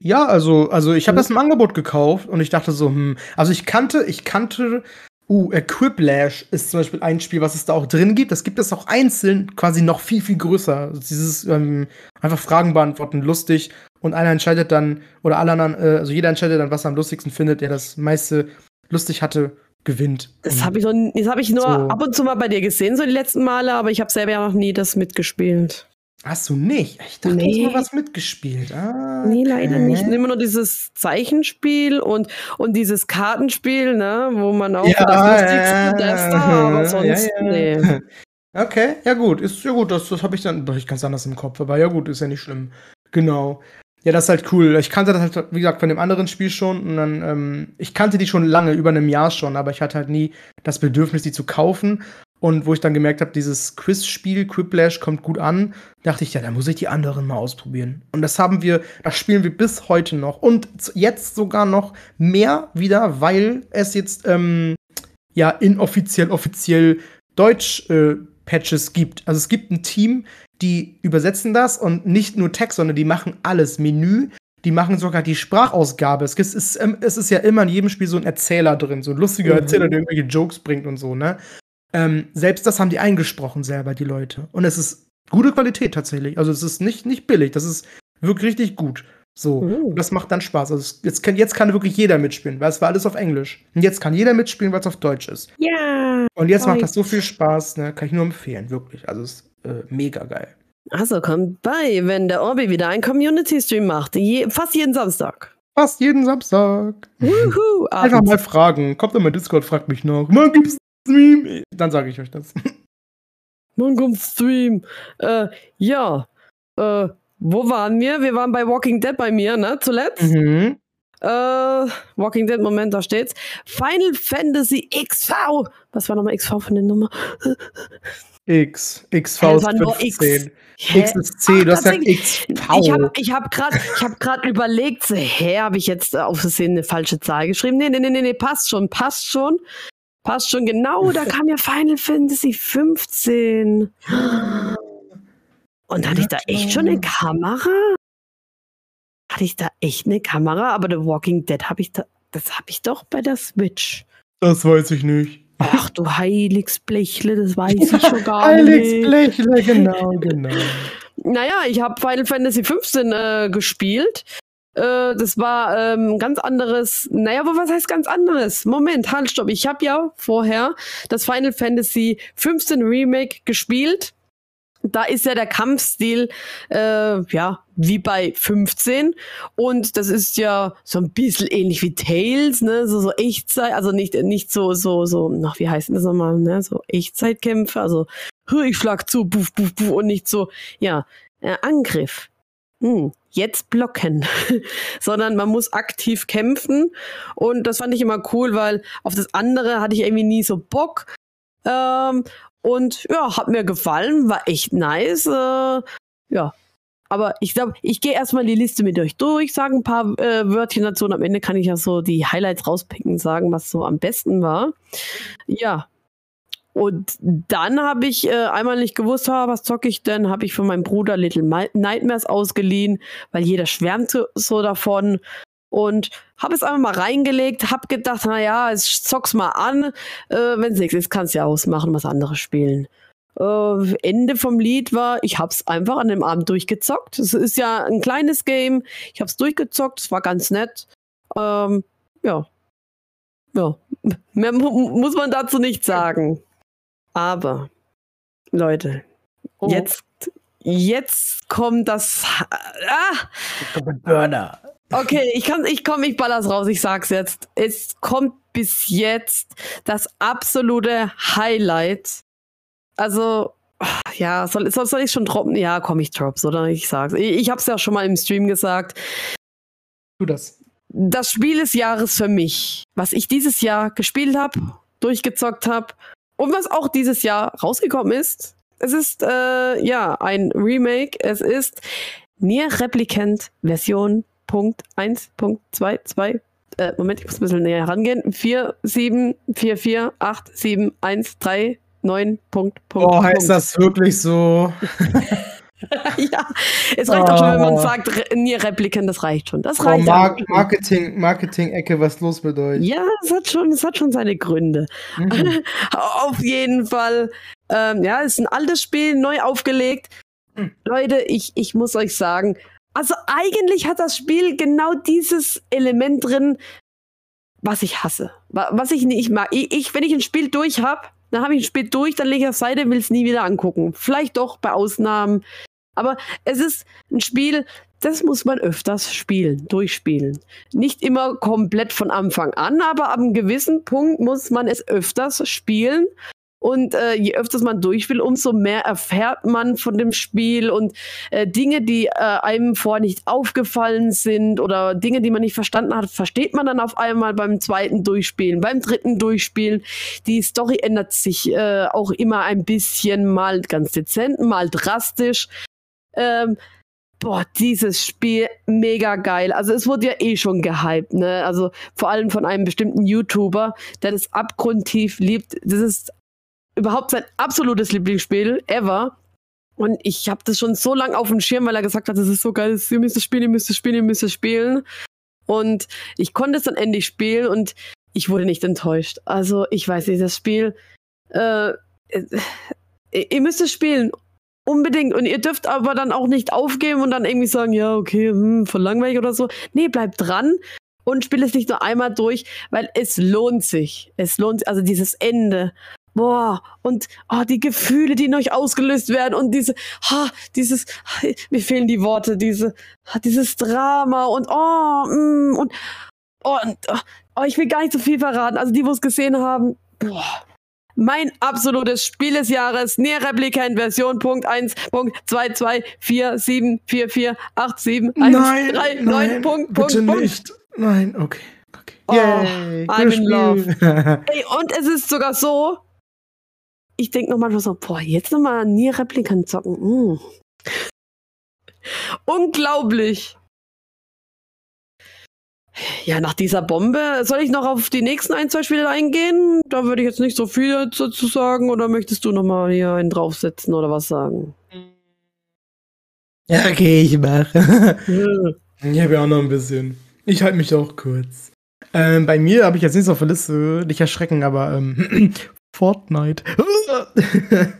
Ja, also, also ich habe mhm. das im Angebot gekauft und ich dachte so, hm, also ich kannte, ich kannte, uh, Equiplash ist zum Beispiel ein Spiel, was es da auch drin gibt. Das gibt es auch einzeln, quasi noch viel, viel größer. Also dieses ähm, einfach Fragen beantworten, lustig. Und einer entscheidet dann, oder alle anderen, äh, also jeder entscheidet dann, was er am lustigsten findet, der das meiste lustig hatte gewinnt. Das habe ich, so, hab ich nur so. ab und zu mal bei dir gesehen, so die letzten Male, aber ich habe selber ja noch nie das mitgespielt. Hast du nicht? Ich dachte, nee. du hast mal was mitgespielt. Ah, nee, leider nicht. Ich nehme nur dieses Zeichenspiel und, und dieses Kartenspiel, ne, wo man auch ja, das Lustigste das da, aber sonst, ja, ja. nee. Okay, ja gut, ist ja gut, das, das habe ich dann, ich ganz anders im Kopf, aber ja gut, ist ja nicht schlimm. Genau. Ja, das ist halt cool. Ich kannte das halt, wie gesagt, von dem anderen Spiel schon. Und dann, ähm, ich kannte die schon lange, über einem Jahr schon, aber ich hatte halt nie das Bedürfnis, die zu kaufen. Und wo ich dann gemerkt habe, dieses Quiz-Spiel, Quiplash, kommt gut an, dachte ich, ja, da muss ich die anderen mal ausprobieren. Und das haben wir, das spielen wir bis heute noch. Und jetzt sogar noch mehr wieder, weil es jetzt, ähm, ja, inoffiziell, offiziell Deutsch, äh, gibt. Also es gibt ein Team, die übersetzen das und nicht nur Text, sondern die machen alles. Menü, die machen sogar die Sprachausgabe. Es ist, es ist ja immer in jedem Spiel so ein Erzähler drin, so ein lustiger mhm. Erzähler, der irgendwelche Jokes bringt und so, ne? Ähm, selbst das haben die eingesprochen selber, die Leute. Und es ist gute Qualität tatsächlich. Also es ist nicht, nicht billig, das ist wirklich richtig gut. So, mhm. das macht dann Spaß. Also jetzt kann, jetzt kann wirklich jeder mitspielen, weil es war alles auf Englisch. Und jetzt kann jeder mitspielen, weil es auf Deutsch ist. Ja. Und jetzt macht das so viel Spaß, ne? Kann ich nur empfehlen, wirklich. Also es ist äh, mega geil. Also kommt bei, wenn der Orbi wieder einen Community-Stream macht. Je, fast jeden Samstag. Fast jeden Samstag. Wuhu, Einfach mal fragen. Kommt in mein Discord, fragt mich noch. Wann gibt's Stream? Dann sage ich euch das. Wann kommt Stream? Äh, ja. Äh, wo waren wir? Wir waren bei Walking Dead bei mir, ne? Zuletzt. Mhm. Äh, Walking Dead, Moment, da steht's. Final Fantasy XV. Was war nochmal XV für eine Nummer? X. XV ist 15. X. X ist C, du hast gesagt XV. Ich habe ich hab gerade hab überlegt, so, hä, habe ich jetzt auf Versehen eine falsche Zahl geschrieben? Nee, nee, nee, nee, nee, passt schon, passt schon. Passt schon, genau, da kam ja Final Fantasy 15. Und hatte ich da echt schon eine Kamera? Hatte ich da echt eine Kamera? Aber The Walking Dead habe ich da, das habe ich doch bei der Switch. Das weiß ich nicht. Ach du Heiligsblechle, das weiß ich schon gar nicht. Heiligsblechle, genau, genau. Naja, ich habe Final Fantasy 15 äh, gespielt. Äh, das war ähm, ganz anderes. Naja, aber was heißt ganz anderes? Moment, halt, stopp. Ich habe ja vorher das Final Fantasy 15 Remake gespielt da ist ja der Kampfstil äh, ja wie bei 15 und das ist ja so ein bisschen ähnlich wie Tales, ne, so so Echtzeit, also nicht nicht so so so, noch wie heißt das nochmal, ne, so Echtzeitkämpfe, also ich schlag zu, buff buff buff und nicht so ja äh, Angriff. Hm, jetzt blocken, sondern man muss aktiv kämpfen. Und das fand ich immer cool, weil auf das andere hatte ich irgendwie nie so Bock. Ähm, und ja, hat mir gefallen, war echt nice. Äh, ja. Aber ich glaube, ich gehe erstmal die Liste mit euch durch, sage ein paar äh, Wörtchen dazu und am Ende kann ich ja so die Highlights rauspicken, sagen, was so am besten war. Ja. Und dann habe ich äh, einmal nicht gewusst, ha, was zocke ich denn? Habe ich von meinem Bruder Little Nightmares ausgeliehen, weil jeder schwärmt so davon und habe es einfach mal reingelegt, habe gedacht, na ja, zock's mal an, äh, wenn es nichts ist, kannst du ja ausmachen, was anderes spielen. Äh, Ende vom Lied war, ich hab's einfach an dem Abend durchgezockt. Es ist ja ein kleines Game, ich hab's durchgezockt, es war ganz nett. Ähm, ja. Ja, mehr mu muss man dazu nicht sagen. Aber, Leute, oh. jetzt, jetzt kommt das. Ah! Burner. Okay, ich kann, ich komm, ich baller's raus, ich sag's jetzt. Es kommt bis jetzt das absolute Highlight. Also, ja, soll, soll, soll ich schon droppen? Ja, komm, ich drop's, oder? Ich sag's. Ich, ich hab's ja schon mal im Stream gesagt. Tu das. Das Spiel des Jahres für mich, was ich dieses Jahr gespielt habe, durchgezockt habe und was auch dieses Jahr rausgekommen ist. Es ist, äh, ja, ein Remake. Es ist Nier Replicant Version Punkt 1.22. Äh, Moment, ich muss ein bisschen näher herangehen. 4, 7, 4, 4, 8, 7, 1, 3, 9, Punkt, Punkt. Oh, heißt Punkt. das wirklich so? ja, es reicht oh. auch schon, wenn man oh. sagt, Nier Replikan, das reicht schon. Das reicht oh, Mar Marketing, Marketing-Ecke, was los mit euch? Ja, es hat schon, es hat schon seine Gründe. Mhm. Auf jeden Fall, ähm, ja, es ist ein altes Spiel, neu aufgelegt. Mhm. Leute, ich, ich muss euch sagen, also eigentlich hat das Spiel genau dieses Element drin, was ich hasse, was ich nicht mag. Ich, ich wenn ich ein Spiel durch habe, dann habe ich ein Spiel durch, dann lege ich auf Seite, will es nie wieder angucken. Vielleicht doch bei Ausnahmen. Aber es ist ein Spiel, das muss man öfters spielen, durchspielen. Nicht immer komplett von Anfang an, aber ab einem gewissen Punkt muss man es öfters spielen und äh, je öfters man durch will, umso mehr erfährt man von dem Spiel und äh, Dinge, die äh, einem vorher nicht aufgefallen sind oder Dinge, die man nicht verstanden hat, versteht man dann auf einmal beim zweiten Durchspielen, beim dritten Durchspielen. Die Story ändert sich äh, auch immer ein bisschen, mal ganz dezent, mal drastisch. Ähm, boah, dieses Spiel mega geil. Also es wurde ja eh schon gehypt, ne? Also vor allem von einem bestimmten YouTuber, der das abgrundtief liebt. Das ist überhaupt sein absolutes Lieblingsspiel ever. Und ich habe das schon so lange auf dem Schirm, weil er gesagt hat, das ist so geil, ihr müsst es spielen, ihr müsst es spielen, ihr müsst es spielen. Und ich konnte es dann endlich spielen und ich wurde nicht enttäuscht. Also ich weiß nicht, das Spiel, äh, äh, ihr müsst es spielen. Unbedingt. Und ihr dürft aber dann auch nicht aufgeben und dann irgendwie sagen, ja, okay, hm, voll langweilig oder so. Nee, bleibt dran und spielt es nicht nur einmal durch, weil es lohnt sich. Es lohnt sich, also dieses Ende. Boah, und oh, die Gefühle, die in euch ausgelöst werden und diese, ha, dieses, mir fehlen die Worte, diese, dieses Drama und oh, mm, und, oh, und oh, ich will gar nicht so viel verraten. Also die, wo es gesehen haben, boah, mein absolutes Spiel des Jahres, Nier Replicant Version Punkt 1.224474487 Nein, nein, Punkt, bitte Punkt, nicht. Nein, okay. okay. Oh, Yay, I'm in love. Ey, und es ist sogar so, ich denke noch manchmal so, boah, jetzt nochmal Nier Replicant zocken. Mm. Unglaublich. Ja, nach dieser Bombe, soll ich noch auf die nächsten ein, zwei Spiele eingehen? Da würde ich jetzt nicht so viel dazu sagen. Oder möchtest du nochmal hier einen draufsetzen oder was sagen? ja, okay, ich mache. Hm. Ich habe ja auch noch ein bisschen. Ich halte mich auch kurz. Ähm, bei mir habe ich jetzt nichts auf der Liste, nicht erschrecken, aber ähm, Fortnite.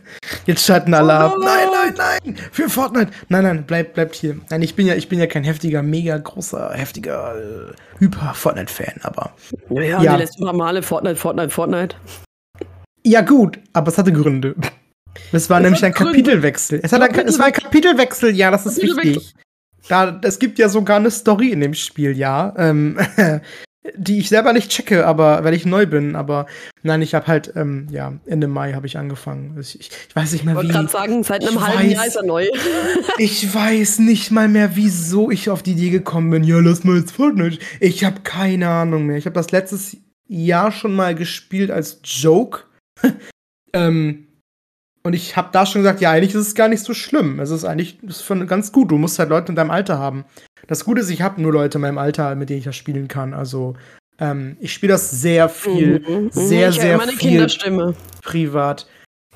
jetzt schalten alle ab. Oh. Nein, nein, nein. Für Fortnite. Nein, nein, bleibt bleibt hier. Nein, ich bin ja, ich bin ja kein heftiger, mega großer, heftiger, äh, hyper Fortnite-Fan, aber. Ja, ja, Ja. die letzten paar Male Fortnite, Fortnite, Fortnite. Ja, gut, aber es hatte Gründe. Es war Es nämlich ein Gründe. Kapitelwechsel. Es, hat ein, es war ein Kapitelwechsel, ja, das ist wichtig. Da, es gibt ja sogar eine Story in dem Spiel, ja. Ähm, die ich selber nicht checke, aber weil ich neu bin, aber nein, ich habe halt, ähm, ja, Ende Mai habe ich angefangen. Ich, ich, ich weiß nicht Ich mehr wollte wie. gerade sagen, seit einem Ich halben weiß. Jahr ist er neu. Ich weiß nicht mal mehr, wieso ich auf die Idee gekommen bin. Ja, lass mal jetzt Fortnite. Ich habe keine Ahnung mehr. Ich habe das letztes Jahr schon mal gespielt als Joke. ähm, und ich habe da schon gesagt, ja, eigentlich ist es gar nicht so schlimm. Es ist eigentlich ist von, ganz gut. Du musst halt Leute in deinem Alter haben. Das Gute ist, ich habe nur Leute in meinem Alter, mit denen ich das spielen kann. Also ähm, ich spiele das sehr viel, Mhm. sehr, ich sehr immer eine viel Kinderstimme. privat.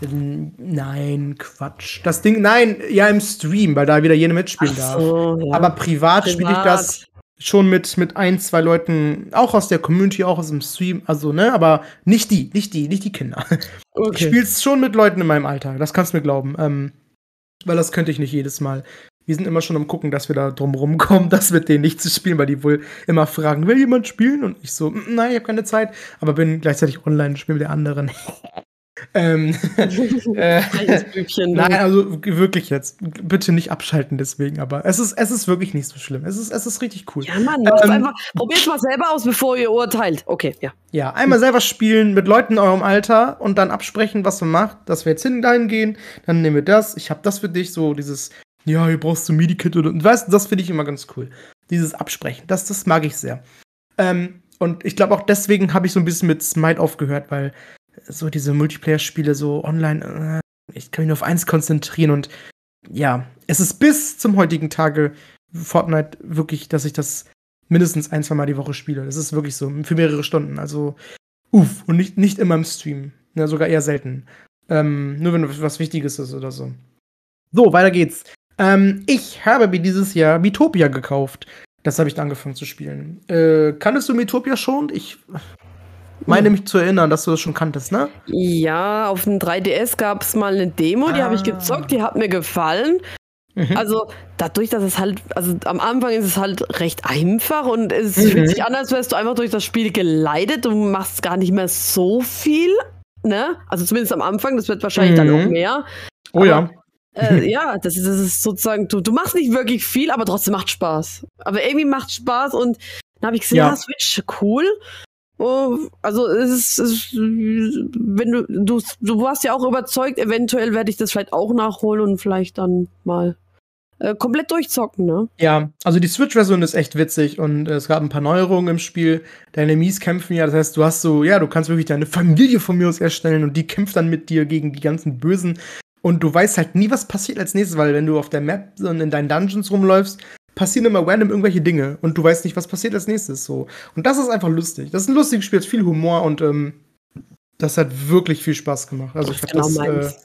Nein, Quatsch. Das Ding, nein, ja im Stream, weil da wieder jeder mitspielen darf. So, ja. Aber privat, spiele ich Privat. das schon mit, mit ein, zwei Leuten, auch aus der Community, auch aus dem Stream, also, ne, aber nicht die, nicht die, nicht die Kinder. Ich okay. spiele es schon mit Leuten in meinem Alter, das kannst du mir glauben. Ähm, weil das könnte ich nicht jedes Mal. Wir sind immer schon am gucken, dass wir da drum rumkommen, das mit denen nicht zu spielen, weil die wohl immer fragen, will jemand spielen? Und ich so, "Mm, nein, ich habe keine Zeit, aber bin gleichzeitig online und spiele mit der anderen. ähm, äh. Nein, also wirklich jetzt. Bitte nicht abschalten deswegen, aber es ist, es ist wirklich nicht so schlimm. Es ist, es ist richtig cool. Ja, Mann, Ähm, einfach. Probiert's mal selber aus, bevor ihr urteilt. Okay, ja. Ja, einmal selber spielen mit Leuten in eurem Alter und dann absprechen, was man macht, dass wir jetzt hin dahin gehen, dann nehmen wir das, ich habe das für dich, so dieses, ja, hier brauchst du Medikit oder, weißt du, das finde ich immer ganz cool. Dieses Absprechen, das, das mag ich sehr. Ähm, und ich glaube auch deswegen habe ich so ein bisschen mit Smite aufgehört, weil so diese Multiplayer-Spiele so online, äh, ich kann mich nur auf eins konzentrieren und ja, es ist bis zum heutigen Tage Fortnite wirklich, dass ich das mindestens ein, zwei Mal die Woche spiele. Das ist wirklich so, für mehrere Stunden. Also, uff, und nicht, nicht immer im Stream. Ja, sogar eher selten. Ähm, nur wenn was Wichtiges ist oder so. So, weiter geht's. Ähm, ich habe mir dieses Jahr Mitopia gekauft. Das habe ich dann angefangen zu spielen. Äh, kanntest du Mitopia schon? Ich meine mich zu erinnern, dass du das schon kanntest, ne? Ja, auf dem 3DS gab's mal eine Demo, die habe ich Ah. gezockt, die hat mir gefallen. Mhm. Also dadurch, dass es halt, also am Anfang ist es halt recht einfach und es Mhm. fühlt sich an, als wärst du einfach durch das Spiel geleitet. Du machst gar nicht mehr so viel, ne? Also zumindest am Anfang, das wird wahrscheinlich dann Mhm. auch mehr. Oh ja. Äh, ja, das ist, das ist sozusagen, du, du machst nicht wirklich viel, aber trotzdem macht Spaß. Aber irgendwie macht Spaß und dann habe ich gesehen, Ja. ja, Switch, cool. Oh, also es ist, wenn du, du, du warst ja auch überzeugt, eventuell werde ich das vielleicht auch nachholen und vielleicht dann mal äh, komplett durchzocken, ne? Ja, also die Switch-Version ist echt witzig und äh, es gab ein paar Neuerungen im Spiel. Deine Mies kämpfen ja, das heißt, du hast so, ja, du kannst wirklich deine Familie von mir aus erstellen und die kämpft dann mit dir gegen die ganzen Bösen. Und du weißt halt nie, was passiert als nächstes, weil wenn du auf der Map in deinen Dungeons rumläufst, passieren immer random irgendwelche Dinge und du weißt nicht, was passiert als nächstes so. Und das ist einfach lustig. Das ist ein lustiges Spiel, es ist viel Humor und ähm, das hat wirklich viel Spaß gemacht. Also ich habe Genau das, äh, meins.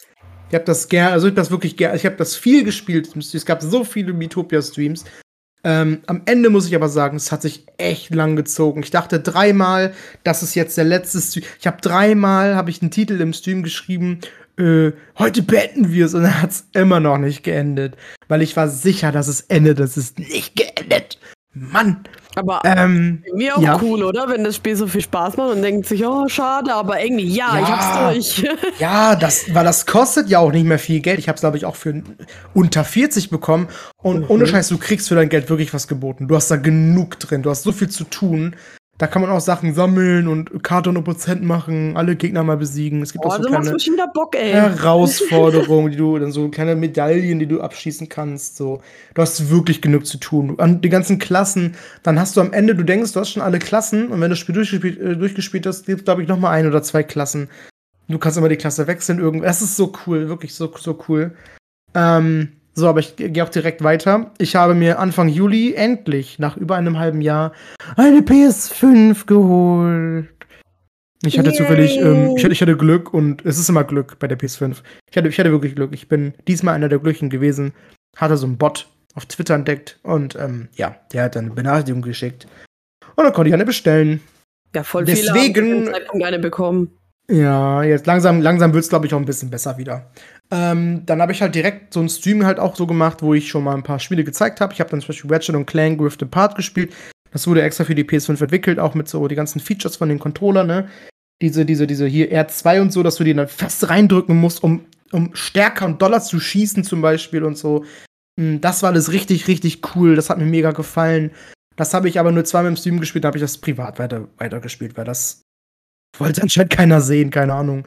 ich habe das gerne, also ich habe das wirklich gerne, ich habe das viel gespielt. Es gab so viele Miitopia-Streams. Ähm, am Ende muss ich aber sagen, es hat sich echt lang gezogen. Ich dachte dreimal, das ist jetzt der letzte Stream. Ich habe dreimal, habe ich einen Titel im Stream geschrieben, äh, heute beenden wir es und dann hat es immer noch nicht geendet. Weil ich war sicher, dass es endet. Es ist nicht geendet. Mann. Aber Ähm, mir auch ja. cool, oder? Wenn das Spiel so viel Spaß macht und denkt sich, oh, schade, aber irgendwie, ja, Ja. ich hab's durch. Ja, das, weil das kostet ja auch nicht mehr viel Geld. Ich habe es, glaube ich, auch für unter 40 bekommen. Und Mhm. ohne Scheiß, du kriegst für dein Geld wirklich was geboten. Du hast da genug drin. Du hast so viel zu tun. Da kann man auch Sachen sammeln und Karte und Prozent machen, alle Gegner mal besiegen. Es gibt Oh, auch so machst kleine Bock. Herausforderungen, die du, dann so kleine Medaillen, die du abschießen kannst. So, du hast wirklich genug zu tun. An die ganzen Klassen, dann hast du am Ende, du denkst, du hast schon alle Klassen und wenn du das Spiel durchgespielt, äh, durchgespielt hast, gibt es, glaube ich, noch mal ein oder zwei Klassen. Du kannst immer die Klasse wechseln irgendwie. Das ist so cool, wirklich so, so cool. Ähm, so, aber ich gehe auch direkt weiter. Ich habe mir Anfang Juli endlich, nach über einem halben Jahr, eine PS5 geholt. Ich hatte Yay. zufällig, ähm, ich, hatte, ich hatte Glück und es ist immer Glück bei der PS5. Ich hatte, ich hatte wirklich Glück. Ich bin diesmal einer der Glücklichen gewesen. Hatte so einen Bot auf Twitter entdeckt und ähm, ja, der hat dann eine Benachrichtigung geschickt. Und dann konnte ich eine bestellen. Ja, voll Deswegen- viele haben eine bekommen. Ja, jetzt langsam, langsam wird es, glaube ich, auch ein bisschen besser wieder. Ähm, dann habe ich halt direkt so einen Stream halt auch so gemacht, wo ich schon mal ein paar Spiele gezeigt habe. Ich habe dann zum Beispiel Ratchet und Clank Rift Apart gespielt. Das wurde extra für die PS5 entwickelt, auch mit so die ganzen Features von den Controller, ne? Diese, diese, diese hier R2 und so, dass du die dann fest reindrücken musst, um, um stärker und doller zu schießen zum Beispiel und so. Mm, Das war alles richtig, richtig cool. Das hat mir mega gefallen. Das habe ich aber nur zweimal im Stream gespielt, da habe ich das privat weiter, weitergespielt, weil das wollte anscheinend keiner sehen, keine Ahnung.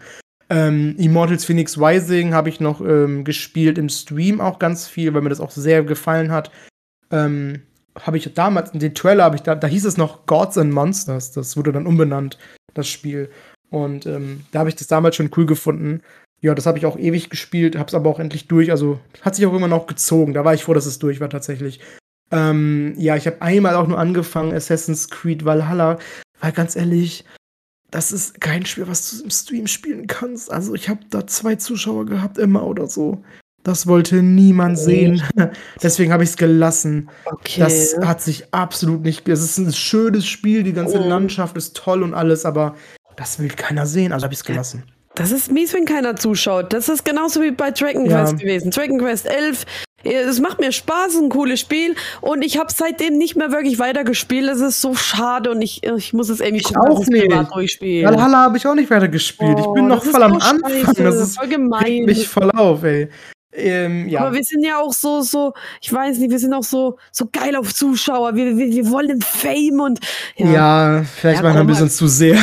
Ähm, Immortals Phoenix Rising habe ich noch ähm, gespielt im Stream auch ganz viel, weil mir das auch sehr gefallen hat. Ähm, habe ich damals, den Trailer habe ich da, da hieß es noch Gods and Monsters, das wurde dann umbenannt, das Spiel. Und ähm, da habe ich das damals schon cool gefunden. Ja, das habe ich auch ewig gespielt, habe es aber auch endlich durch. Also hat sich auch immer noch gezogen. Da war ich froh, dass es durch war tatsächlich. Ähm, ja, ich habe einmal auch nur angefangen, Assassin's Creed Valhalla. Weil ganz ehrlich, das ist kein Spiel, was du im Stream spielen kannst. Also ich habe da zwei Zuschauer gehabt, immer oder so. Das wollte niemand sehen. Deswegen habe ich es gelassen. Okay. Das hat sich absolut nicht. Es ist ein schönes Spiel, die ganze Oh. Landschaft ist toll und alles, aber das will keiner sehen, also habe ich es gelassen. Das ist mies, wenn keiner zuschaut. Das ist genauso wie bei Dragon Ja. Quest gewesen. Dragon Quest 11. Es macht mir Spaß, ein cooles Spiel. Und ich habe seitdem nicht mehr wirklich weitergespielt. Das ist so schade und ich, ich muss es irgendwie Ich gucken, dass auch ich's privat nicht. durchspiele. Valhalla habe ich auch nicht weiter gespielt. ich bin Oh, noch voll am Anfang. scheiße, Das ist voll gemein. regt mich voll auf, ey. Ähm, ja. Aber wir sind ja auch so, so, ich weiß nicht, wir sind auch so, so geil auf Zuschauer. Wir, wir, wir wollen Fame und ja. ja. vielleicht Ja, mal ein bisschen zu sehr.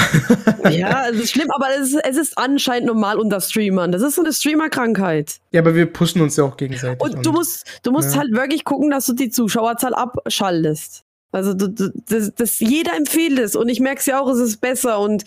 Ja, es ist schlimm, aber es ist, es ist anscheinend normal unter Streamern. Das ist so eine Streamer-Krankheit. ja, aber wir pushen uns ja auch gegenseitig. Und du musst, du musst ja. halt wirklich gucken, dass du die Zuschauerzahl abschaltest. Also du, du, das, das, jeder empfiehlt es und ich merke es ja auch, es ist besser und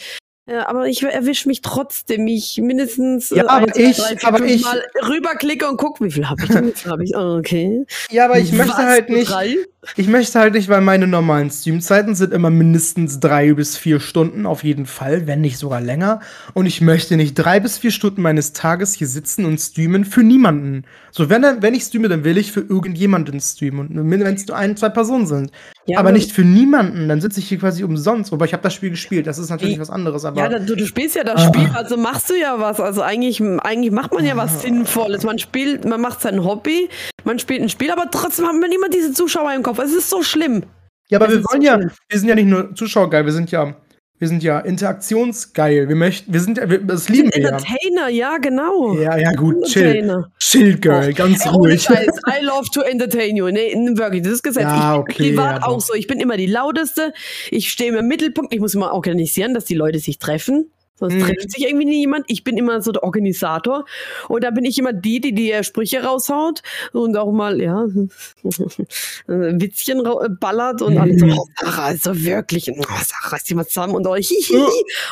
ja, aber ich erwische mich trotzdem, ich mindestens Ja, äh, aber ein, ich- drei, vier, aber ich- Mal rüberklicke und guck, wie viel habe ich denn? Habe ich? Oh, okay. ja, aber ich möchte Was, halt nur nicht. Drei? Ich möchte halt nicht, weil meine normalen Streamzeiten sind immer mindestens drei bis vier Stunden, auf jeden Fall, wenn nicht sogar länger. Und ich möchte nicht drei bis vier Stunden meines Tages hier sitzen und streamen für niemanden. So, wenn, wenn ich streame, dann will ich für irgendjemanden streamen. Und wenn es nur ein, zwei Personen sind. Ja, aber nicht für niemanden, dann sitze ich hier quasi umsonst. Wobei ich habe das Spiel gespielt, das ist natürlich was anderes. Aber Ja, du, du spielst ja das Ah. Spiel, also machst du ja was. Also eigentlich, eigentlich macht man ja was Sinnvolles. Man spielt, man macht sein Hobby, man spielt ein Spiel, aber trotzdem hat man immer diese Zuschauer im Kopf. Es ist so schlimm. Ja, aber Das wir wollen so ja, wir sind ja nicht nur Zuschauergeil, wir sind ja, wir sind ja interaktionsgeil. Wir möchten, wir sind ja, wir, das lieben wir ja. Entertainer, ja, genau. Ja, ja, gut, chill. Chill, Girl, ganz Ey, ruhig. Scheiß, I love to entertain you. Nee, wirklich, das ist Gesetz. Ja, ich okay, bin privat ja, auch so. Ich bin immer die lauteste. Ich stehe im Mittelpunkt. Ich muss immer organisieren, dass die Leute sich treffen. Sonst Mhm. trifft sich irgendwie niemand. Ich bin immer so der Organisator. Und da bin ich immer die, die die äh, Sprüche raushaut und auch mal, ja, Witzchen äh, ballert und alles so, Mhm. oh, Sarah, also wirklich, oh, Sarah, ist jemand zusammen und hihihi.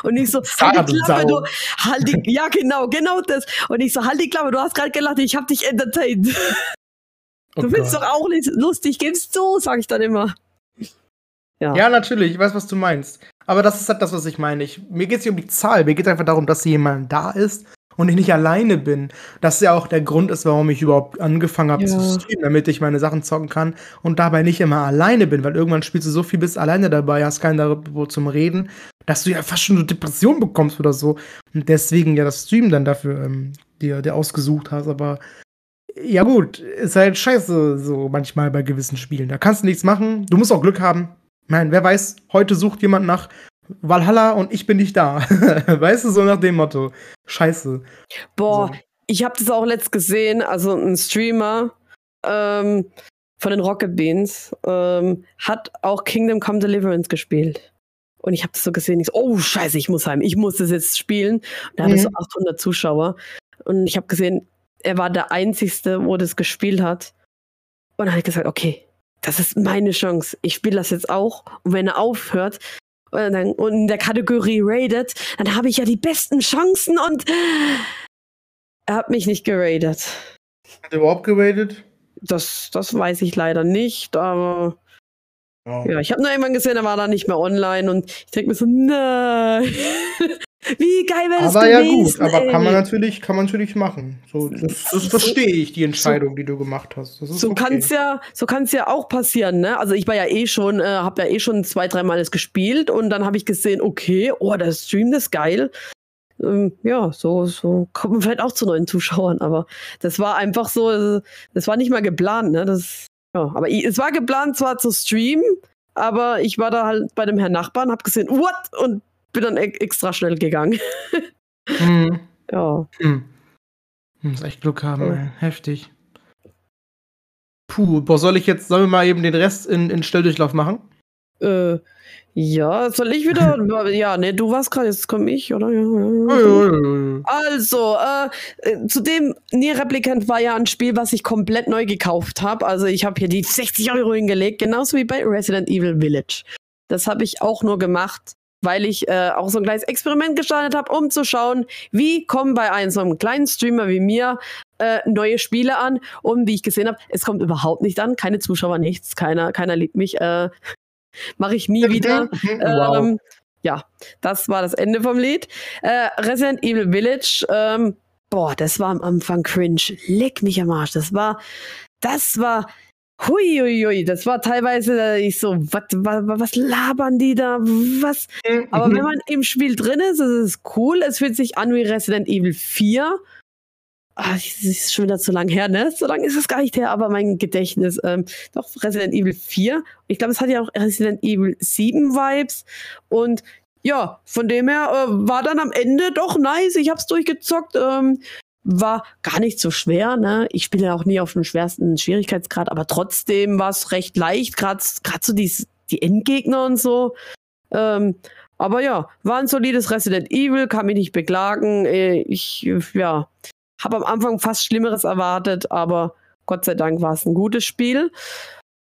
Und ich so, halt die Klappe, du, halt die, ja, genau, genau das. Und ich so, halt die Klappe, du hast gerade gelacht, ich hab dich entertained. Oh Du findest Gott. doch auch nicht lustig, gibst du, sag ich dann immer. Ja. Ja, natürlich, ich weiß, was du meinst. Aber das ist halt das, was ich meine. Ich, mir geht es nicht um die Zahl, mir geht es einfach darum, dass jemand da ist und ich nicht alleine bin. Das ja auch der Grund ist, warum ich überhaupt angefangen habe Ja. zu streamen, damit ich meine Sachen zocken kann und dabei nicht immer alleine bin, weil irgendwann spielst du so viel, bist alleine dabei, hast keinen darüber zum Reden, dass du ja fast schon eine Depression bekommst oder so. Und deswegen ja das Stream dann dafür ähm, dir, dir ausgesucht hast, aber ja gut, ist halt scheiße so manchmal bei gewissen Spielen. Da kannst du nichts machen. Du musst auch Glück haben. Nein, wer weiß, heute sucht jemand nach Valhalla und ich bin nicht da. weißt du, so nach dem Motto. Scheiße. Boah, So. ich habe das auch letzt gesehen. Also ein Streamer ähm, von den Rocket Beans ähm, hat auch Kingdom Come Deliverance gespielt. Und ich habe das so gesehen. Ich so, oh Scheiße, ich muss heim. Ich muss das jetzt spielen. Und da hatte Mhm. so 800 Zuschauer. Und ich habe gesehen, er war der Einzige, wo das gespielt hat. Und dann hat gesagt, okay, das ist meine Chance. Ich spiele das jetzt auch. Und wenn er aufhört und, dann, und in der Kategorie rated, dann habe ich ja die besten Chancen und er hat mich nicht geradet. Hat er überhaupt geradet? Das, das weiß ich leider nicht, aber Ja. ja, ich habe nur irgendwann gesehen, er war da nicht mehr online und ich denke mir so, nein. Wie geil wäre das Aber ja gewesen, gut, aber kann man natürlich, kann man natürlich machen. So, das, das verstehe ich, die Entscheidung, die du gemacht hast. So okay. kann's ja, so kann's ja auch passieren, ne? Also ich war ja eh schon, äh, habe ja eh schon zwei, dreimal das gespielt und dann habe ich gesehen, okay, oh, der Stream ist geil. Ähm, ja, so, so kommt man vielleicht auch zu neuen Zuschauern, aber das war einfach so, das war nicht mal geplant, ne? Das, ja, aber ich, es war geplant zwar zu streamen, aber ich war da halt bei dem Herrn Nachbarn, hab gesehen, what? Und bin dann e extra schnell gegangen. Hm. ja. Hm. Muss echt Glück haben, Ja. ey. Heftig. Puh, boah, soll ich jetzt, sollen wir mal eben den Rest in, in Stelldurchlauf machen? Äh, ja, soll ich wieder? ja, ne, du warst gerade, jetzt komme ich, oder? Ja, Ja. Also, äh, äh, zudem, Nier Replicant war ja ein Spiel, was ich komplett neu gekauft habe. Also ich habe hier die 60 Euro hingelegt, genauso wie bei Resident Evil Village. Das habe ich auch nur gemacht, weil ich äh, auch so ein kleines Experiment gestartet habe, um zu schauen, wie kommen bei einem so einem kleinen Streamer wie mir äh, neue Spiele an. Und wie ich gesehen habe, es kommt überhaupt nicht an, keine Zuschauer, nichts, keiner, keiner liebt mich. Äh, Mache ich nie wieder. wow. Ähm, ja, das war das Ende vom Lied. Äh, Resident Evil Village, ähm, boah, das war am Anfang cringe. Leck mich am Arsch. Das war, das war, huiuiui, das war teilweise, ich so, was, was, was labern die da? Was? Aber Mhm. wenn man im Spiel drin ist, ist es cool. Es fühlt sich an wie Resident Evil 4. Ah, das ist schon wieder zu lang her, ne? So lange ist es gar nicht her, aber mein Gedächtnis. Ähm, doch, Resident Evil 4. Ich glaube, es hat ja auch Resident Evil 7 Vibes. Und ja, von dem her äh, war dann am Ende doch nice. Ich hab's durchgezockt. Ähm, war gar nicht so schwer, ne? Ich spiele ja auch nie auf dem schwersten Schwierigkeitsgrad, aber trotzdem war es recht leicht, gerade so die, die Endgegner und so. Ähm, aber ja, war ein solides Resident Evil, kann mich nicht beklagen. Äh, Ich, ja, habe am Anfang fast Schlimmeres erwartet, aber Gott sei Dank war es ein gutes Spiel.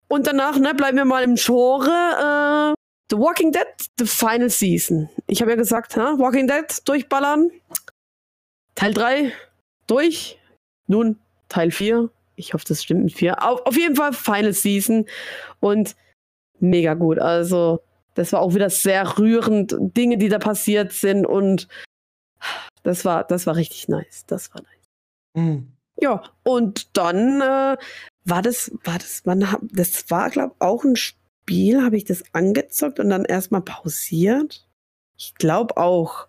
Und danach, ne, bleiben wir mal im Genre. Äh, The Walking Dead, The Final Season. Ich habe ja gesagt, ha, Walking Dead durchballern. Teil 3 durch. Nun Teil 4. Ich hoffe, das stimmt mit 4. Auf, auf jeden Fall Final Season. Und mega gut. Also, das war auch wieder sehr rührend. Dinge, die da passiert sind. Und das war, das war richtig nice. Das war nice. Hm. Ja, und dann äh, war das, war das, wann hab, das war, glaube auch ein Spiel, habe ich das angezockt und dann erstmal pausiert. Ich glaube auch.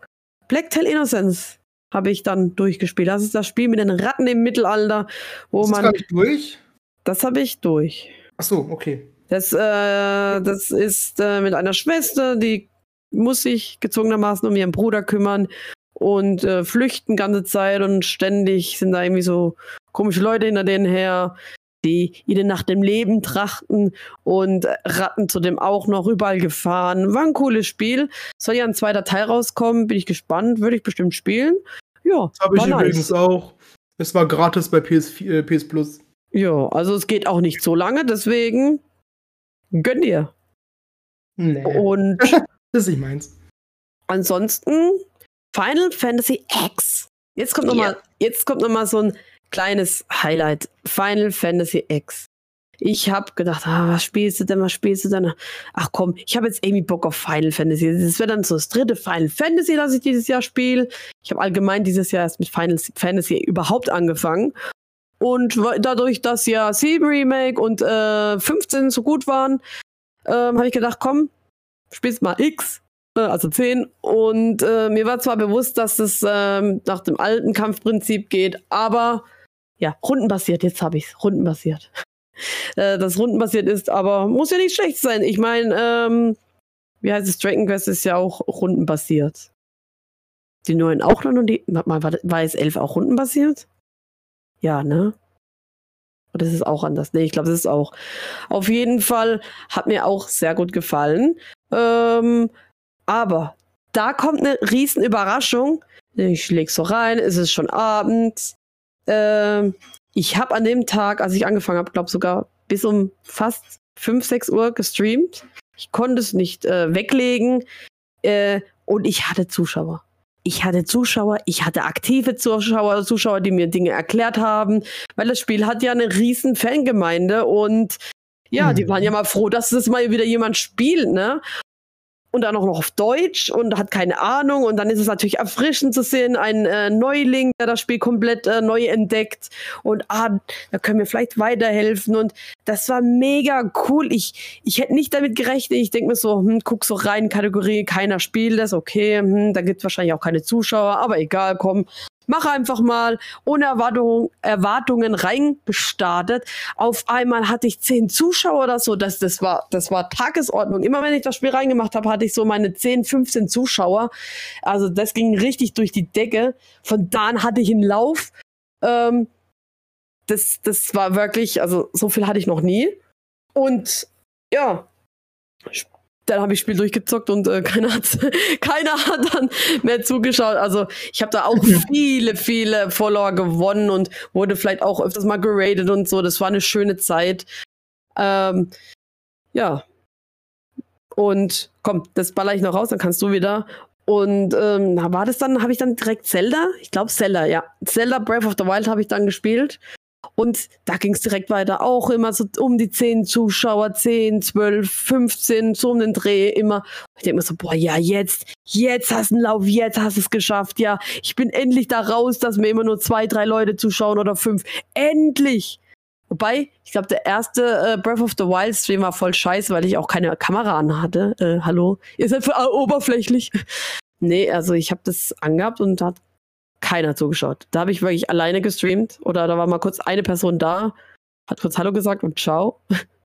Blacktail Innocence habe ich dann durchgespielt. Das ist das Spiel mit den Ratten im Mittelalter, wo Ist das man. nicht durch? Das habe ich durch. Ach so, okay. Das, äh, das ist äh, mit einer Schwester, die muss sich gezwungenermaßen um ihren Bruder kümmern und äh, flüchten ganze Zeit und ständig sind da irgendwie so komische Leute hinter denen her, die ihnen nach dem Leben trachten und Ratten zudem auch noch überall gefahren. War ein cooles Spiel. Soll ja ein zweiter Teil rauskommen, bin ich gespannt, würde ich bestimmt spielen. Ja, Das habe ich nice. übrigens auch. Es war gratis bei PS, äh, PS Plus. Ja, also es geht auch nicht so lange, deswegen gönn dir. Nee. Und Das ist nicht meins. Ansonsten Final Fantasy X. Jetzt kommt noch Ja. mal, jetzt kommt noch mal so ein kleines Highlight. Final Fantasy X. Ich habe gedacht, ah, was spielst du denn, was spielst du denn? Ach komm, ich habe jetzt irgendwie Bock auf Final Fantasy. Das wäre dann so das dritte Final Fantasy, das ich dieses Jahr spiele. Ich habe allgemein dieses Jahr erst mit Final Fantasy überhaupt angefangen. Und dadurch, dass ja 7 Remake und äh, 15 so gut waren, ähm, habe ich gedacht, komm, spielst mal X, äh, also 10. Und äh, mir war zwar bewusst, dass es ähm, nach dem alten Kampfprinzip geht, aber ja, rundenbasiert, jetzt habe ich es, rundenbasiert. äh, das rundenbasiert ist, aber muss ja nicht schlecht sein. Ich meine, ähm, wie heißt es, Dragon Quest ist ja auch rundenbasiert. Die neuen auch noch und die, warte mal, war, war es 11 auch rundenbasiert? Ja, ne? Oder ist es auch anders? Nee, ich glaube, es ist auch. Auf jeden Fall hat mir auch sehr gut gefallen. Ähm, aber da kommt eine riesen Überraschung. Ich leg so rein, es ist schon abends. Ähm, ich habe an dem Tag, als ich angefangen habe, glaube sogar bis um fast 5, 6 Uhr gestreamt. Ich konnte es nicht äh, weglegen. Äh, und ich hatte Zuschauer. Ich hatte Zuschauer, ich hatte aktive Zuschauer, Zuschauer, die mir Dinge erklärt haben, weil das Spiel hat ja eine riesen Fangemeinde und ja, mhm. die waren ja mal froh, dass das mal wieder jemand spielt, ne? Und dann auch noch auf Deutsch und hat keine Ahnung. Und dann ist es natürlich erfrischend zu sehen, ein äh, Neuling, der das Spiel komplett äh, neu entdeckt. Und ah, da können wir vielleicht weiterhelfen. Und das war mega cool. Ich, ich hätte nicht damit gerechnet. Ich denke mir so, hm, guck so rein, Kategorie, keiner spielt das, okay, hm, da gibt es wahrscheinlich auch keine Zuschauer, aber egal, komm, Mach einfach mal ohne Erwartung, Erwartungen reingestartet. Auf einmal hatte ich zehn Zuschauer oder so. Das, das, war, das war Tagesordnung. Immer wenn ich das Spiel reingemacht habe, hatte ich so meine 10, 15 Zuschauer. Also das ging richtig durch die Decke. Von da an hatte ich einen Lauf. Ähm, das, das war wirklich, also so viel hatte ich noch nie. Und ja, dann habe ich Spiel durchgezockt und äh, keiner, hat, keiner hat dann mehr zugeschaut. Also ich habe da auch viele, viele Follower gewonnen und wurde vielleicht auch öfters mal geradet und so. Das war eine schöne Zeit. Ähm, ja. Und komm, das baller ich noch raus, dann kannst du wieder. Und ähm, war das dann, habe ich dann direkt Zelda? Ich glaube Zelda, ja. Zelda Breath of the Wild habe ich dann gespielt. Und da ging es direkt weiter. Auch immer so um die 10 Zuschauer, 10, 12, 15, so um den Dreh immer. Ich denke mir so, boah, ja, jetzt, jetzt hast du einen Lauf, jetzt hast du es geschafft. Ja, ich bin endlich da raus, dass mir immer nur zwei, drei Leute zuschauen oder fünf. Endlich! Wobei, ich glaube, der erste äh, Breath of the Wild Stream war voll scheiße, weil ich auch keine Kamera an hatte. Äh, hallo? Ihr seid für, äh, oberflächlich. nee, also ich habe das angehabt und hat keiner zugeschaut. Da habe ich wirklich alleine gestreamt oder da war mal kurz eine Person da, hat kurz Hallo gesagt und ciao.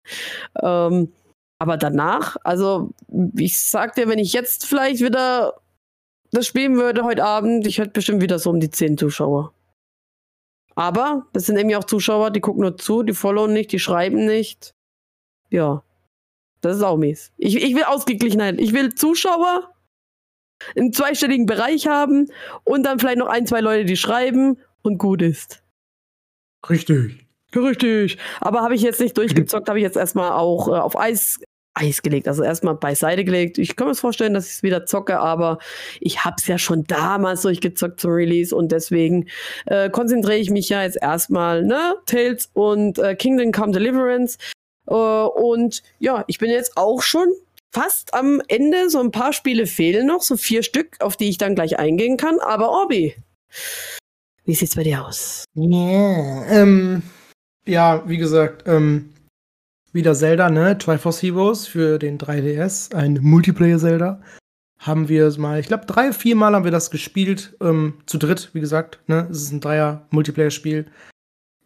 ähm, aber danach, also ich sag dir, wenn ich jetzt vielleicht wieder das spielen würde heute Abend, ich hätte bestimmt wieder so um die zehn Zuschauer. Aber das sind irgendwie auch Zuschauer, die gucken nur zu, die followen nicht, die schreiben nicht. Ja, das ist auch mies. Ich, ich will Ausgeglichenheit. Ich will Zuschauer einen zweistelligen Bereich haben und dann vielleicht noch ein, zwei Leute, die schreiben und gut ist. Richtig. Richtig. Aber habe ich jetzt nicht durchgezockt, habe ich jetzt erstmal auch äh, auf Eis, Eis gelegt, also erstmal beiseite gelegt. Ich kann mir vorstellen, dass ich es wieder zocke, aber ich habe es ja schon damals durchgezockt zum Release und deswegen äh, konzentriere ich mich ja jetzt erstmal, ne, Tales und äh, Kingdom Come Deliverance. Äh, und ja, ich bin jetzt auch schon fast am Ende. So ein paar Spiele fehlen noch, so vier Stück, auf die ich dann gleich eingehen kann. Aber Orbi, wie sieht's bei dir aus? Yeah, ähm, ja, wie gesagt, ähm, wieder Zelda, ne? Triforce Heroes für den 3DS, ein Multiplayer-Zelda. Haben wir es mal, ich glaube, drei, vier Mal haben wir das gespielt, ähm, zu dritt, wie gesagt, ne? Es ist ein Dreier-Multiplayer-Spiel.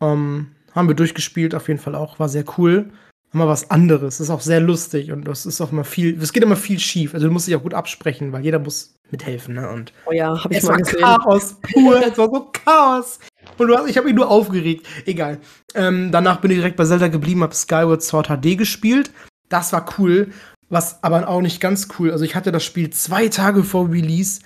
Ähm, haben wir durchgespielt, auf jeden Fall auch, war sehr cool immer was anderes. Das ist auch sehr lustig und das ist auch immer viel, es geht immer viel schief. Also du musst dich auch gut absprechen, weil jeder muss mithelfen, ne? Und oh ja, hab ich mal war gesehen. Chaos pur, es war so Chaos. Und du hast, ich habe mich nur aufgeregt. Egal. Ähm, danach bin ich direkt bei Zelda geblieben, habe Skyward Sword HD gespielt. Das war cool, was aber auch nicht ganz cool. Also ich hatte das Spiel zwei Tage vor Release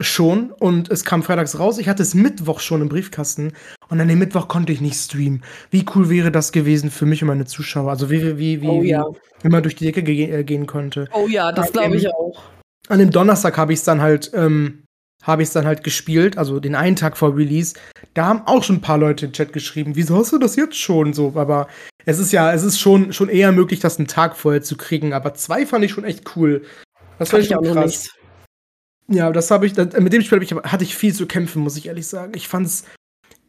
schon und es kam freitags raus. Ich hatte es Mittwoch schon im Briefkasten und an dem Mittwoch konnte ich nicht streamen. Wie cool wäre das gewesen für mich und meine Zuschauer? Also wie, wie, wie, oh, ja. wie man durch die Decke ge äh, gehen konnte. Oh ja, das glaube ich auch. An dem Donnerstag habe ich es dann halt ähm, habe ich es dann halt gespielt, also den einen Tag vor Release. Da haben auch schon ein paar Leute im Chat geschrieben, wieso hast du das jetzt schon so? Aber es ist ja, es ist schon, schon eher möglich, das einen Tag vorher zu kriegen. Aber zwei fand ich schon echt cool. Das fand ich auch krass. Ja, das habe ich, das, mit dem Spiel ich, hatte ich viel zu kämpfen, muss ich ehrlich sagen. Ich fand's,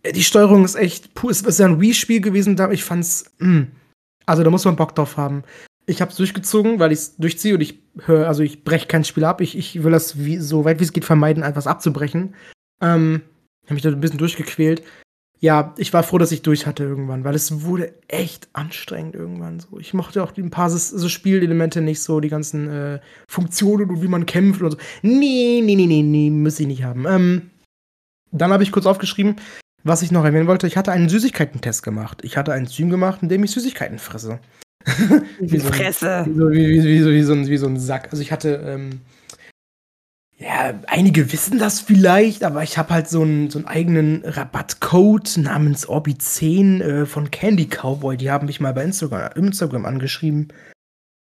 äh, die Steuerung ist echt, puh, es ist ja ein Wii-Spiel gewesen, da ich fand's, mh. Hm. also da muss man Bock drauf haben. Ich habe es durchgezogen, weil ich es durchziehe und ich höre, also ich breche kein Spiel ab. Ich, ich will das wie, so weit wie es geht vermeiden, etwas abzubrechen. Ähm, habe mich da ein bisschen durchgequält. Ja, ich war froh, dass ich durch hatte irgendwann, weil es wurde echt anstrengend irgendwann so. Ich mochte auch ein paar so Spielelemente nicht so, die ganzen äh, Funktionen und wie man kämpft und so. Nee, nee, nee, nee, nee, muss ich nicht haben. Ähm, dann habe ich kurz aufgeschrieben, was ich noch erwähnen wollte. Ich hatte einen Süßigkeiten-Test gemacht. Ich hatte einen Stream gemacht, in dem ich Süßigkeiten fresse wie so Fresse. Wie, so, wie, wie, wie, so ein, wie so ein Sack. Also ich hatte, ähm, ja, einige wissen das vielleicht, aber ich habe halt so einen, so einen eigenen Rabattcode namens Orbi10 äh, von Candy Cowboy. Die haben mich mal bei Instagram, Instagram angeschrieben.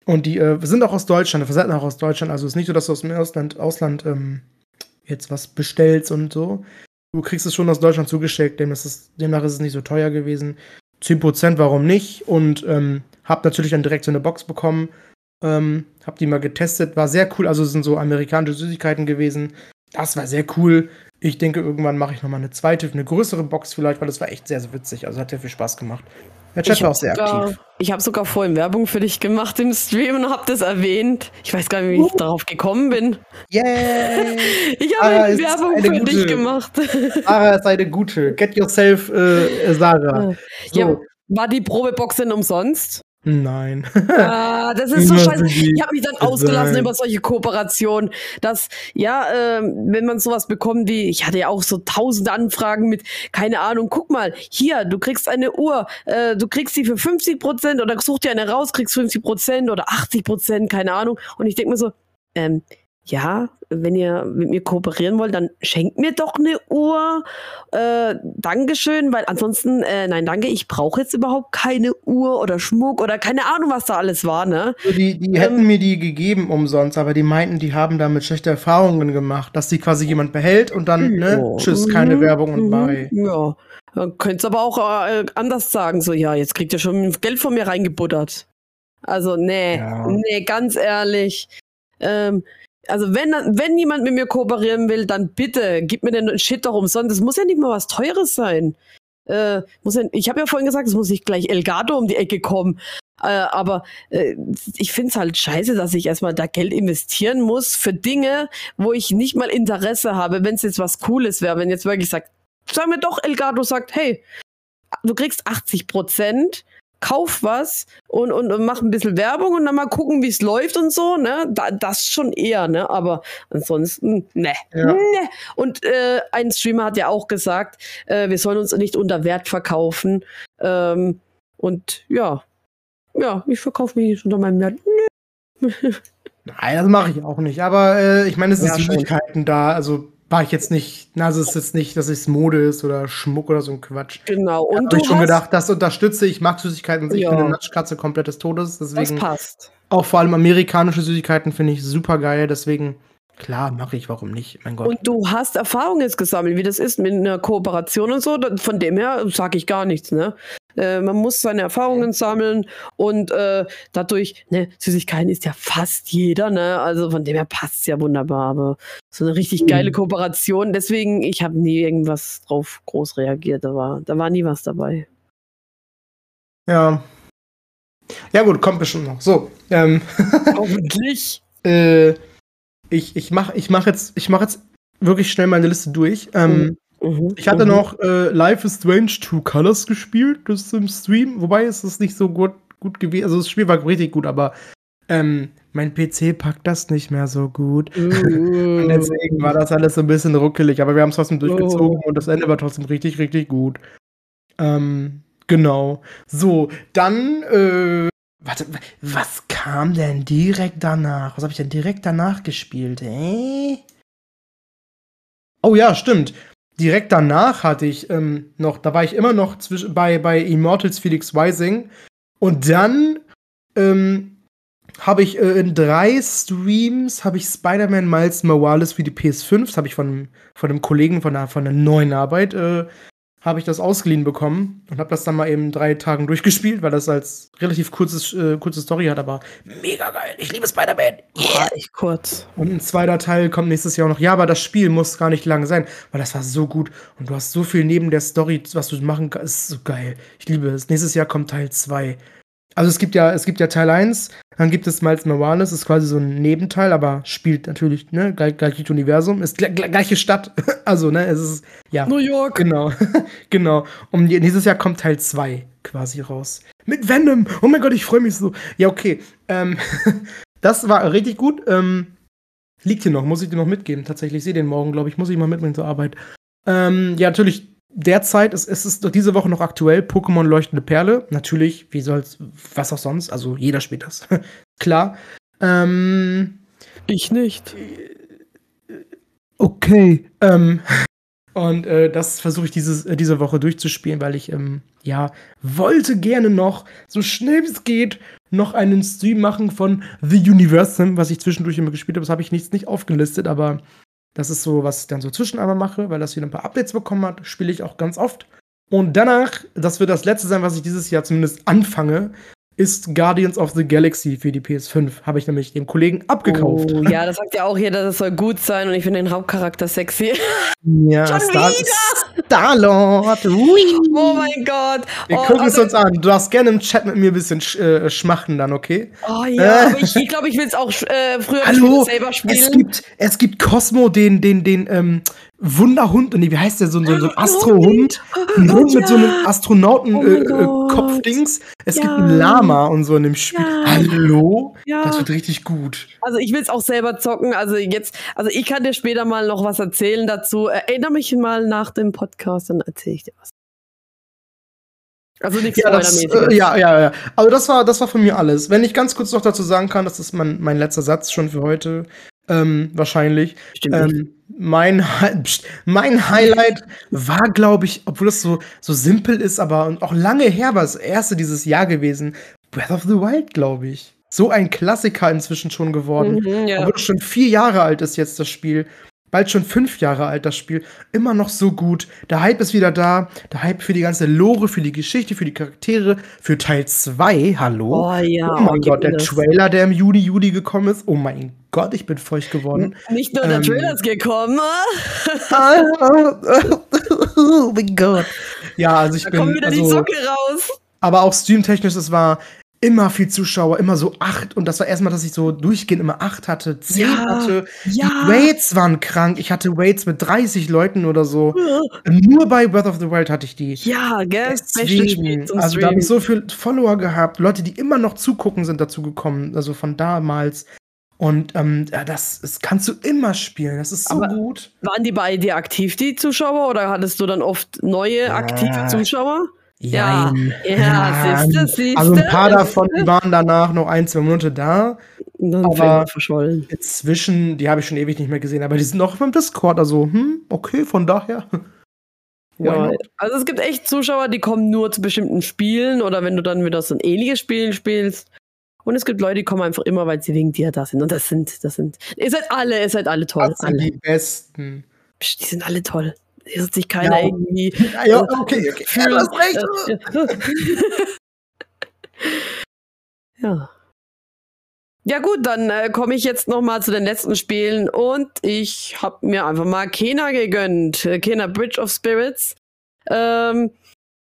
Und die äh, sind auch aus Deutschland, versenden auch aus Deutschland. Also es ist nicht so, dass du aus dem Ausland, Ausland ähm, jetzt was bestellst und so. Du kriegst es schon aus Deutschland zugeschickt, demnach ist es, demnach ist es nicht so teuer gewesen. 10%, warum nicht? Und ähm, hab natürlich dann direkt so eine Box bekommen. Ähm, hab die mal getestet. War sehr cool. Also sind so amerikanische Süßigkeiten gewesen. Das war sehr cool. Ich denke, irgendwann mache ich noch mal eine zweite, eine größere Box vielleicht, weil das war echt sehr, sehr witzig. Also hat sehr viel Spaß gemacht. Der Chat war auch sehr sogar, aktiv. Ich habe sogar vorhin Werbung für dich gemacht im Stream und habe das erwähnt. Ich weiß gar nicht, wie ich uh. darauf gekommen bin. Yeah! ich habe Werbung für gute. dich gemacht. Sarah ist eine gute. Get yourself, äh, Sarah. So. Ja, war die Probebox denn umsonst? Nein. Ah, das ist so scheiße. Ich habe mich dann ausgelassen Nein. über solche Kooperationen, dass, ja, äh, wenn man sowas bekommt wie, ich hatte ja auch so tausende Anfragen mit, keine Ahnung, guck mal, hier, du kriegst eine Uhr, äh, du kriegst sie für 50 Prozent oder such dir eine raus, kriegst 50 Prozent oder 80 Prozent, keine Ahnung. Und ich denke mir so, ähm, ja, wenn ihr mit mir kooperieren wollt, dann schenkt mir doch eine Uhr. Äh, Dankeschön, weil ansonsten, äh, nein, danke, ich brauche jetzt überhaupt keine Uhr oder Schmuck oder keine Ahnung, was da alles war, ne? Die, die ähm, hätten mir die gegeben umsonst, aber die meinten, die haben damit schlechte Erfahrungen gemacht, dass die quasi jemand behält und dann, ne, oh, tschüss, keine mhm, Werbung und mhm, bye. Ja. Man könnte es aber auch äh, anders sagen, so, ja, jetzt kriegt ihr schon Geld von mir reingebuttert. Also, nee, ja. nee, ganz ehrlich. Ähm, also wenn, wenn jemand mit mir kooperieren will, dann bitte, gib mir den Shit doch umsonst. Das muss ja nicht mal was Teures sein. Äh, muss ja, ich habe ja vorhin gesagt, es muss nicht gleich Elgato um die Ecke kommen. Äh, aber äh, ich finde es halt scheiße, dass ich erstmal da Geld investieren muss für Dinge, wo ich nicht mal Interesse habe, wenn es jetzt was Cooles wäre. Wenn jetzt wirklich sagt, sagen wir doch, Elgato sagt, hey, du kriegst 80 Prozent kauf was und, und, und mach ein bisschen Werbung und dann mal gucken, wie es läuft und so, ne? Da, das schon eher, ne? Aber ansonsten, ne. Ja. ne. Und äh, ein Streamer hat ja auch gesagt, äh, wir sollen uns nicht unter Wert verkaufen. Ähm, und ja, ja, ich verkaufe mich nicht unter meinem Wert. Ne. Nein, das mache ich auch nicht. Aber äh, ich meine, es sind ja, Süßigkeiten da. Also war ich jetzt nicht, na, also es ist jetzt nicht, dass es Mode ist oder Schmuck oder so ein Quatsch. Genau. Und ich schon gedacht, das unterstütze ich. mag Süßigkeiten. Ja. Ich bin eine Natschkatze komplettes Todes. Deswegen das passt. Auch vor allem amerikanische Süßigkeiten finde ich super geil. Deswegen Klar, mache ich, warum nicht? Mein Gott. Und du hast Erfahrung jetzt gesammelt, wie das ist mit einer Kooperation und so. Von dem her sage ich gar nichts, ne? Äh, man muss seine Erfahrungen sammeln und äh, dadurch, ne, Süßigkeiten ist ja fast jeder, ne? Also von dem her passt es ja wunderbar, aber so eine richtig geile mhm. Kooperation. Deswegen, ich habe nie irgendwas drauf groß reagiert. Da war, da war nie was dabei. Ja. Ja, gut, kommt bestimmt noch. So. Ähm. Hoffentlich. äh, ich, ich mache ich mach jetzt, mach jetzt wirklich schnell meine Liste durch. Ähm, mhm. Mhm. Ich hatte mhm. noch äh, Life is Strange Two Colors gespielt, das ist im Stream, wobei es ist nicht so gut, gut gewesen. Also das Spiel war richtig gut, aber ähm, mein PC packt das nicht mehr so gut. Uh. und deswegen war das alles so ein bisschen ruckelig, aber wir haben es trotzdem durchgezogen uh. und das Ende war trotzdem richtig, richtig gut. Ähm, genau. So, dann äh, Warte, was kam denn direkt danach? Was habe ich denn direkt danach gespielt? Äh? Oh ja, stimmt. Direkt danach hatte ich ähm, noch, da war ich immer noch bei, bei Immortals Felix Rising. Und dann ähm, habe ich äh, in drei Streams habe ich Spider-Man Miles Morales für die PS5, das habe ich von, von einem Kollegen von einer, von einer neuen Arbeit, äh, habe ich das ausgeliehen bekommen und habe das dann mal eben drei Tagen durchgespielt, weil das als relativ kurzes, äh, kurze Story hat, aber mega geil. Ich liebe Spider-Man. Yeah. echt kurz. Und ein zweiter Teil kommt nächstes Jahr noch. Ja, aber das Spiel muss gar nicht lang sein, weil das war so gut und du hast so viel neben der Story, was du machen kannst. Ist so geil. Ich liebe es. Nächstes Jahr kommt Teil 2. Also es gibt ja, es gibt ja Teil 1, dann gibt es Miles Morales, ist quasi so ein Nebenteil, aber spielt natürlich, ne, gleich, gleiches Universum, ist gleiche Stadt. also, ne, es ist, ja. New York. Genau, genau. Und nächstes Jahr kommt Teil 2 quasi raus. Mit Venom. Oh mein Gott, ich freue mich so. Ja, okay. Ähm, das war richtig gut. Ähm, liegt hier noch, muss ich dir noch mitgeben. Tatsächlich, ich sehe den morgen, glaube ich, muss ich mal mitbringen zur Arbeit. Ähm, ja, natürlich derzeit ist, ist es diese Woche noch aktuell Pokémon Leuchtende Perle. Natürlich, wie soll's, was auch sonst. Also jeder spielt das. Klar. Ähm, ich nicht. Okay. Ähm, und äh, das versuche ich dieses, äh, diese Woche durchzuspielen, weil ich, ähm, ja, wollte gerne noch, so schnell wie es geht, noch einen Stream machen von The Universe, was ich zwischendurch immer gespielt habe. Das habe ich nicht, nicht aufgelistet, aber das ist so, was ich dann so zwischen einmal mache, weil das wieder ein paar Updates bekommen hat. Spiele ich auch ganz oft. Und danach, das wird das letzte sein, was ich dieses Jahr zumindest anfange, ist Guardians of the Galaxy für die PS5. Habe ich nämlich dem Kollegen abgekauft. Oh, ja, das sagt ja auch hier, dass es soll gut sein und ich finde den Hauptcharakter sexy. Ja, Star Star-Lord. oh mein Gott. Wir oh, gucken also, es uns an. Du darfst gerne im Chat mit mir ein bisschen sch äh, schmachten dann, okay? Oh ja, äh. aber ich glaube, ich, glaub, ich will es auch äh, früher Hallo, selber spielen. Es gibt, es gibt Cosmo, den, den, den, ähm, Wunderhund, nee, wie heißt der, so, so, so ein Astrohund, ein Hund mit so einem Astronauten-Kopfdings. Oh äh, es ja. gibt ein Lama und so in dem Spiel. Ja. Hallo? Ja. Das wird richtig gut. Also ich will es auch selber zocken. Also jetzt, also ich kann dir später mal noch was erzählen dazu. Erinnere mich mal nach dem Podcast, dann erzähle ich dir was. Also nichts ja, das, äh, ja, ja, ja. Also das war, das war von mir alles. Wenn ich ganz kurz noch dazu sagen kann, das ist mein, mein letzter Satz schon für heute. Ähm, wahrscheinlich. Ähm, mein, mein Highlight war, glaube ich, obwohl es so, so simpel ist, aber auch lange her war das erste dieses Jahr gewesen. Breath of the Wild, glaube ich. So ein Klassiker inzwischen schon geworden. Mhm, ja. Obwohl es schon vier Jahre alt ist jetzt das Spiel. Bald schon fünf Jahre alt das Spiel. Immer noch so gut. Der Hype ist wieder da. Der Hype für die ganze Lore, für die Geschichte, für die Charaktere, für Teil 2. Hallo. Oh ja. Oh mein Gott, der Trailer, der im Juli, Juli gekommen ist. Oh mein Gott, ich bin feucht geworden. Nicht nur der ähm, Trailer ist gekommen. oh mein Gott. Ja, also ich da bin. Kommt wieder also, die Socke raus. Aber auch streamtechnisch, es war immer viel Zuschauer, immer so acht. Und das war erstmal, dass ich so durchgehend immer acht hatte, zehn ja, hatte. Ja. Die Waits waren krank. Ich hatte Waits mit 30 Leuten oder so. Nur bei Breath of the Wild hatte ich die. Ja, gell? Deswegen, also da habe ich so viele Follower gehabt. Leute, die immer noch zugucken, sind dazu gekommen. Also von damals. Und ähm, das, das kannst du immer spielen. Das ist so Aber gut. Waren die bei dir aktiv, die Zuschauer? Oder hattest du dann oft neue aktive Zuschauer? Ja, ja, ja siehste, siehste, also ein paar davon waren danach noch ein, zwei Monate da. Und dann aber verschollen. Inzwischen, die habe ich schon ewig nicht mehr gesehen, aber die sind noch beim Discord, also, hm, okay, von daher. Ja, also es gibt echt Zuschauer, die kommen nur zu bestimmten Spielen oder wenn du dann wieder so ein ähnliches Spiel spielst. Und es gibt Leute, die kommen einfach immer, weil sie wegen dir da sind. Und das sind, das sind, ihr seid alle, ihr seid alle toll. Das sind alle. die Besten. Psst, die sind alle toll ist sich keiner ja. irgendwie. Ja, ja okay, okay. Fühlt, ja, recht. ja. Ja gut, dann äh, komme ich jetzt noch mal zu den letzten Spielen und ich habe mir einfach mal Kena gegönnt, äh, Kena Bridge of Spirits. Ähm,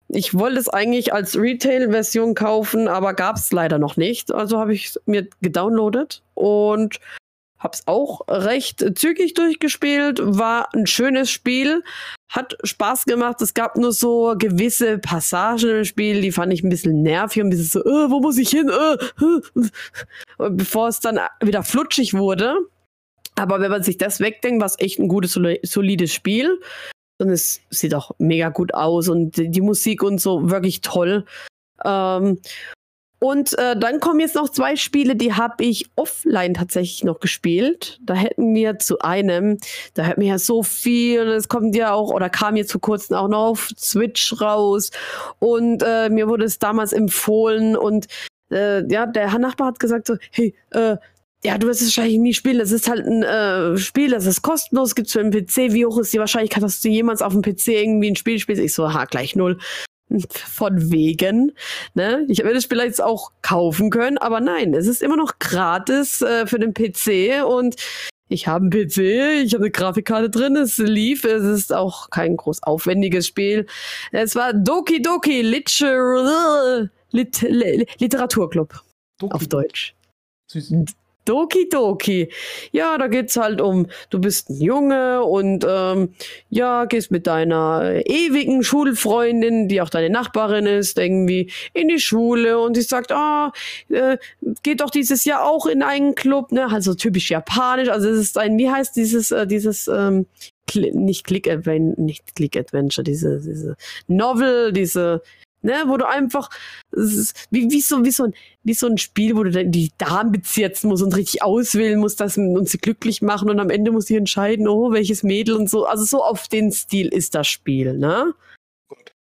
ich wollte es eigentlich als Retail-Version kaufen, aber gab es leider noch nicht. Also habe ich es mir gedownloadet und Hab's auch recht zügig durchgespielt, war ein schönes Spiel, hat Spaß gemacht. Es gab nur so gewisse Passagen im Spiel, die fand ich ein bisschen nervig, ein bisschen so, äh, wo muss ich hin? Äh, äh. Bevor es dann wieder flutschig wurde. Aber wenn man sich das wegdenkt, war es echt ein gutes, solides Spiel. Und es sieht auch mega gut aus und die Musik und so wirklich toll. Ähm, und äh, dann kommen jetzt noch zwei Spiele, die habe ich offline tatsächlich noch gespielt. Da hätten wir zu einem, da hätten wir ja so viel, und es kommt ja auch, oder kam jetzt vor kurzem auch noch auf Switch raus. Und äh, mir wurde es damals empfohlen und äh, ja, der Nachbar hat gesagt so, hey, äh, ja, du wirst es wahrscheinlich nie spielen. Das ist halt ein äh, Spiel, das ist kostenlos, gibt's für den PC. Wie hoch ist die Wahrscheinlichkeit, dass du jemals auf dem PC irgendwie ein Spiel spielst? Ich so, ha, gleich null. Von wegen. Ne? Ich hätte das Spiel jetzt auch kaufen können, aber nein, es ist immer noch gratis äh, für den PC und ich habe einen PC, ich habe eine Grafikkarte drin, es lief, es ist auch kein groß aufwendiges Spiel. Es war Doki Doki Liter Lit Literaturclub Doki. auf Deutsch. Süß. Doki Doki. Ja, da geht's halt um, du bist ein Junge und ähm, ja, gehst mit deiner ewigen Schulfreundin, die auch deine Nachbarin ist, irgendwie in die Schule und sie sagt, ah, äh, geht doch dieses Jahr auch in einen Club, ne? Also typisch japanisch. Also es ist ein, wie heißt dieses, äh, dieses, ähm, nicht Click Adventure, nicht Click Adventure, diese, diese Novel, diese Ne, wo du einfach, wie, wie, so, wie, so ein, wie so ein Spiel, wo du dann die Damen bezirzen musst und richtig auswählen musst, dass uns sie glücklich machen und am Ende muss sie entscheiden, oh, welches Mädel und so. Also so auf den Stil ist das Spiel, ne? Gut.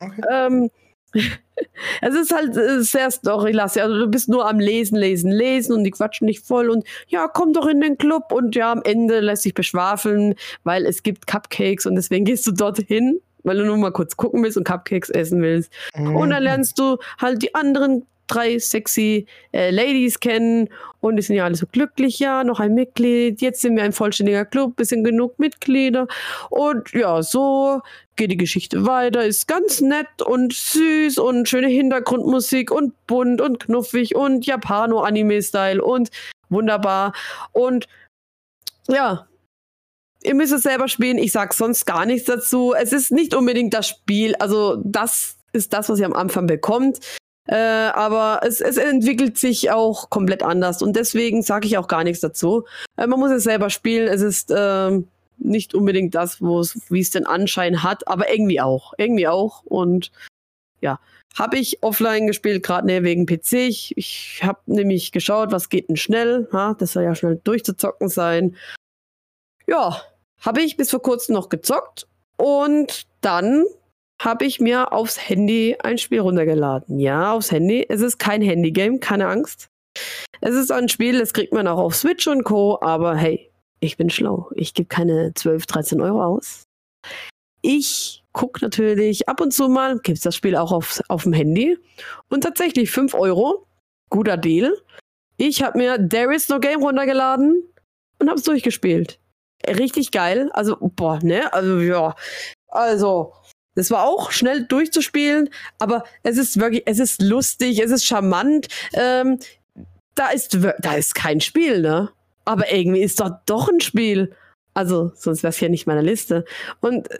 Okay. Ähm, es ist halt äh, sehr storylastig. Also du bist nur am Lesen, Lesen, Lesen und die quatschen dich voll und ja, komm doch in den Club und ja, am Ende lässt sich beschwafeln, weil es gibt Cupcakes und deswegen gehst du dorthin weil du nur mal kurz gucken willst und Cupcakes essen willst. Mhm. Und dann lernst du halt die anderen drei sexy äh, Ladies kennen. Und die sind ja alle so glücklich, ja, noch ein Mitglied, jetzt sind wir ein vollständiger Club, bisschen genug Mitglieder. Und ja, so geht die Geschichte weiter, ist ganz nett und süß und schöne Hintergrundmusik und bunt und knuffig und Japano-Anime-Style und wunderbar. Und ja, ihr müsst es selber spielen. Ich sag sonst gar nichts dazu. Es ist nicht unbedingt das Spiel. Also das ist das, was ihr am Anfang bekommt. Äh, aber es, es entwickelt sich auch komplett anders und deswegen sage ich auch gar nichts dazu. Äh, man muss es selber spielen. Es ist äh, nicht unbedingt das, wie es den Anschein hat, aber irgendwie auch, irgendwie auch. Und ja, habe ich offline gespielt, gerade ne, wegen PC. Ich, ich habe nämlich geschaut, was geht denn schnell. Ha? Das soll ja schnell durchzuzocken sein. Ja, habe ich bis vor kurzem noch gezockt und dann habe ich mir aufs Handy ein Spiel runtergeladen. Ja, aufs Handy. Es ist kein Handygame, keine Angst. Es ist ein Spiel, das kriegt man auch auf Switch und Co. Aber hey, ich bin schlau. Ich gebe keine 12, 13 Euro aus. Ich gucke natürlich ab und zu mal, gibt es das Spiel auch auf, auf dem Handy. Und tatsächlich 5 Euro. Guter Deal. Ich habe mir There is no Game runtergeladen und habe es durchgespielt richtig geil. Also, boah, ne? Also, ja. Also, das war auch schnell durchzuspielen, aber es ist wirklich, es ist lustig, es ist charmant. Ähm, da ist, da ist kein Spiel, ne? Aber irgendwie ist doch doch ein Spiel. Also, sonst wäre es ja nicht meiner Liste. Und äh,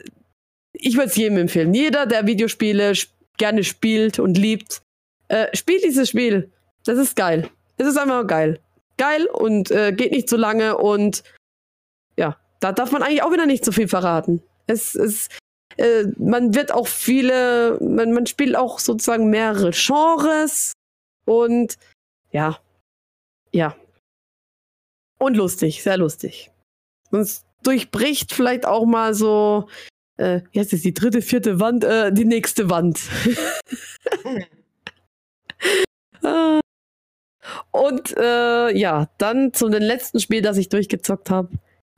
ich würde es jedem empfehlen. Jeder, der Videospiele gerne spielt und liebt, äh, spielt dieses Spiel. Das ist geil. Es ist einfach geil. Geil und äh, geht nicht zu lange und da darf man eigentlich auch wieder nicht so viel verraten. Es ist, äh, man wird auch viele, man, man spielt auch sozusagen mehrere Genres und ja, ja. Und lustig, sehr lustig. Und es durchbricht vielleicht auch mal so, äh, heißt das, die dritte, vierte Wand, äh, die nächste Wand. Ah. Und äh, ja, dann zum letzten Spiel, das ich durchgezockt habe.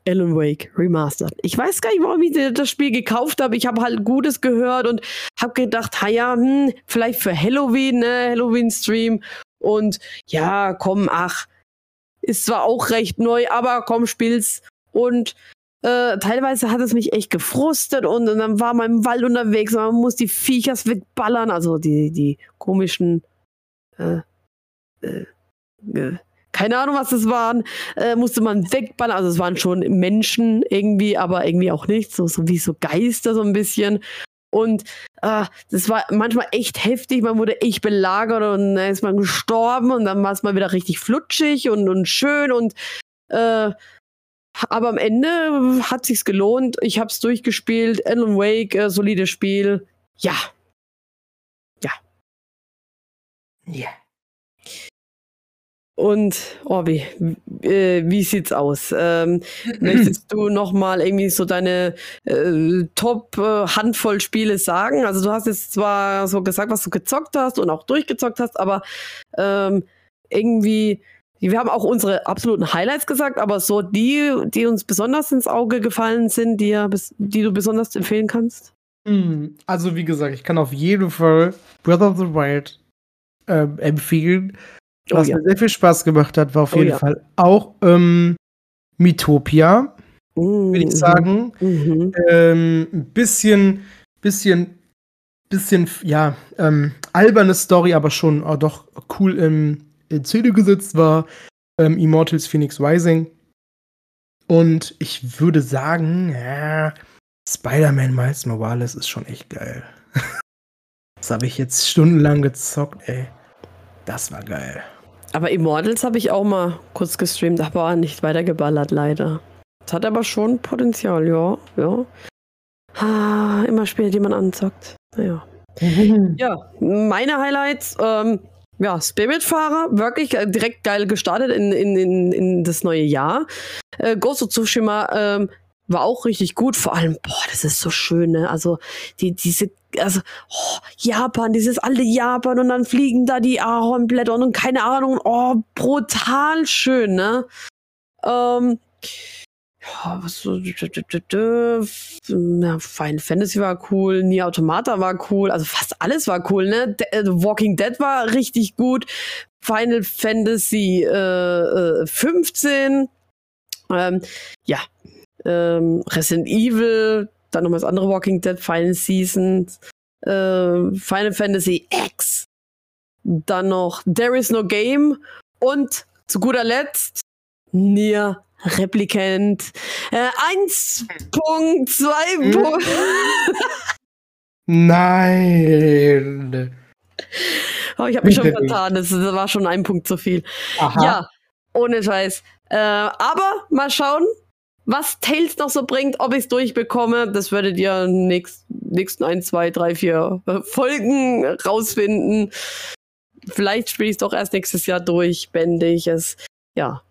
Alan Wake Remastered. Ich weiß gar nicht, warum ich das Spiel gekauft habe. Ich habe halt Gutes gehört und habe gedacht, ja, hm, vielleicht für Halloween, ne, Halloween-Stream. Und ja, komm, ach, ist zwar auch recht neu, aber komm, spiel's. Und äh, teilweise hat es mich echt gefrustet und, und, dann war man im Wald unterwegs und man muss die Viechers wegballern, also die, die komischen äh, äh, äh keine Ahnung, was das waren, äh, musste man wegballern. Also es waren schon Menschen irgendwie, aber irgendwie auch nicht, so, so wie so Geister so ein bisschen. Und äh, das war manchmal echt heftig, man wurde echt belagert und dann ist man gestorben und dann war es mal wieder richtig flutschig und, und schön und äh, aber am Ende hat sich's gelohnt. Ich hab's durchgespielt. Alan Wake, äh, solides Spiel. Ja. Ja. Ja. Und Orbi, äh, wie sieht's aus? Ähm, möchtest du noch mal irgendwie so deine äh, Top äh, Handvoll Spiele sagen? Also du hast jetzt zwar so gesagt, was du gezockt hast und auch durchgezockt hast, aber ähm, irgendwie wir haben auch unsere absoluten Highlights gesagt, aber so die, die uns besonders ins Auge gefallen sind, die, die du besonders empfehlen kannst? Hm, also wie gesagt, ich kann auf jeden Fall Breath of the Wild ähm, empfehlen. Oh Was oh, ja. mir sehr viel Spaß gemacht hat, war auf oh, jeden ja. Fall auch ähm, Mitopia, mm, würde ich sagen. Mhm. Ähm, ein bisschen, bisschen, bisschen, ja, ähm, alberne Story, aber schon oh, doch cool im, in Szene gesetzt war. Ähm, Immortals Phoenix Rising. Und ich würde sagen, ja, Spider-Man Miles Morales ist schon echt geil. das habe ich jetzt stundenlang gezockt, ey. Das war geil. Aber Immortals habe ich auch mal kurz gestreamt, aber nicht weitergeballert, leider. Das hat aber schon Potenzial, ja, ja. Ah, immer Spiele, die man anzockt. Naja. ja, meine Highlights, ähm, ja, Spiritfahrer, wirklich äh, direkt geil gestartet in, in, in, in das neue Jahr. Äh, Ghost of Tsushima ähm, war auch richtig gut. Vor allem, boah, das ist so schön, ne? Also, die, diese also oh, Japan, dieses alte Japan und dann fliegen da die Ahornblätter und keine Ahnung, oh, brutal schön, ne? Ähm, ja, was so, ja, Final Fantasy war cool, Nier Automata war cool, also fast alles war cool, ne? The äh, Walking Dead war richtig gut, Final Fantasy äh, 15, äh, ähm, ja, ähm, Resident Evil, dann noch das andere Walking Dead Final Season, äh, Final Fantasy X, dann noch There is no Game und zu guter Letzt Nier Replicant. Äh, 1.2 Punkt. Nein. Oh, ich habe mich schon vertan. Das, das, war schon ein Punkt zu viel. Aha. Ja, ohne Scheiß. Äh, aber mal schauen, was Tails noch so bringt, ob ich es durchbekomme, das werdet ihr nächst, nächsten ein, zwei, drei, vier äh, Folgen rausfinden. Vielleicht spiele ich es doch erst nächstes Jahr durch, bände ich es. Ja.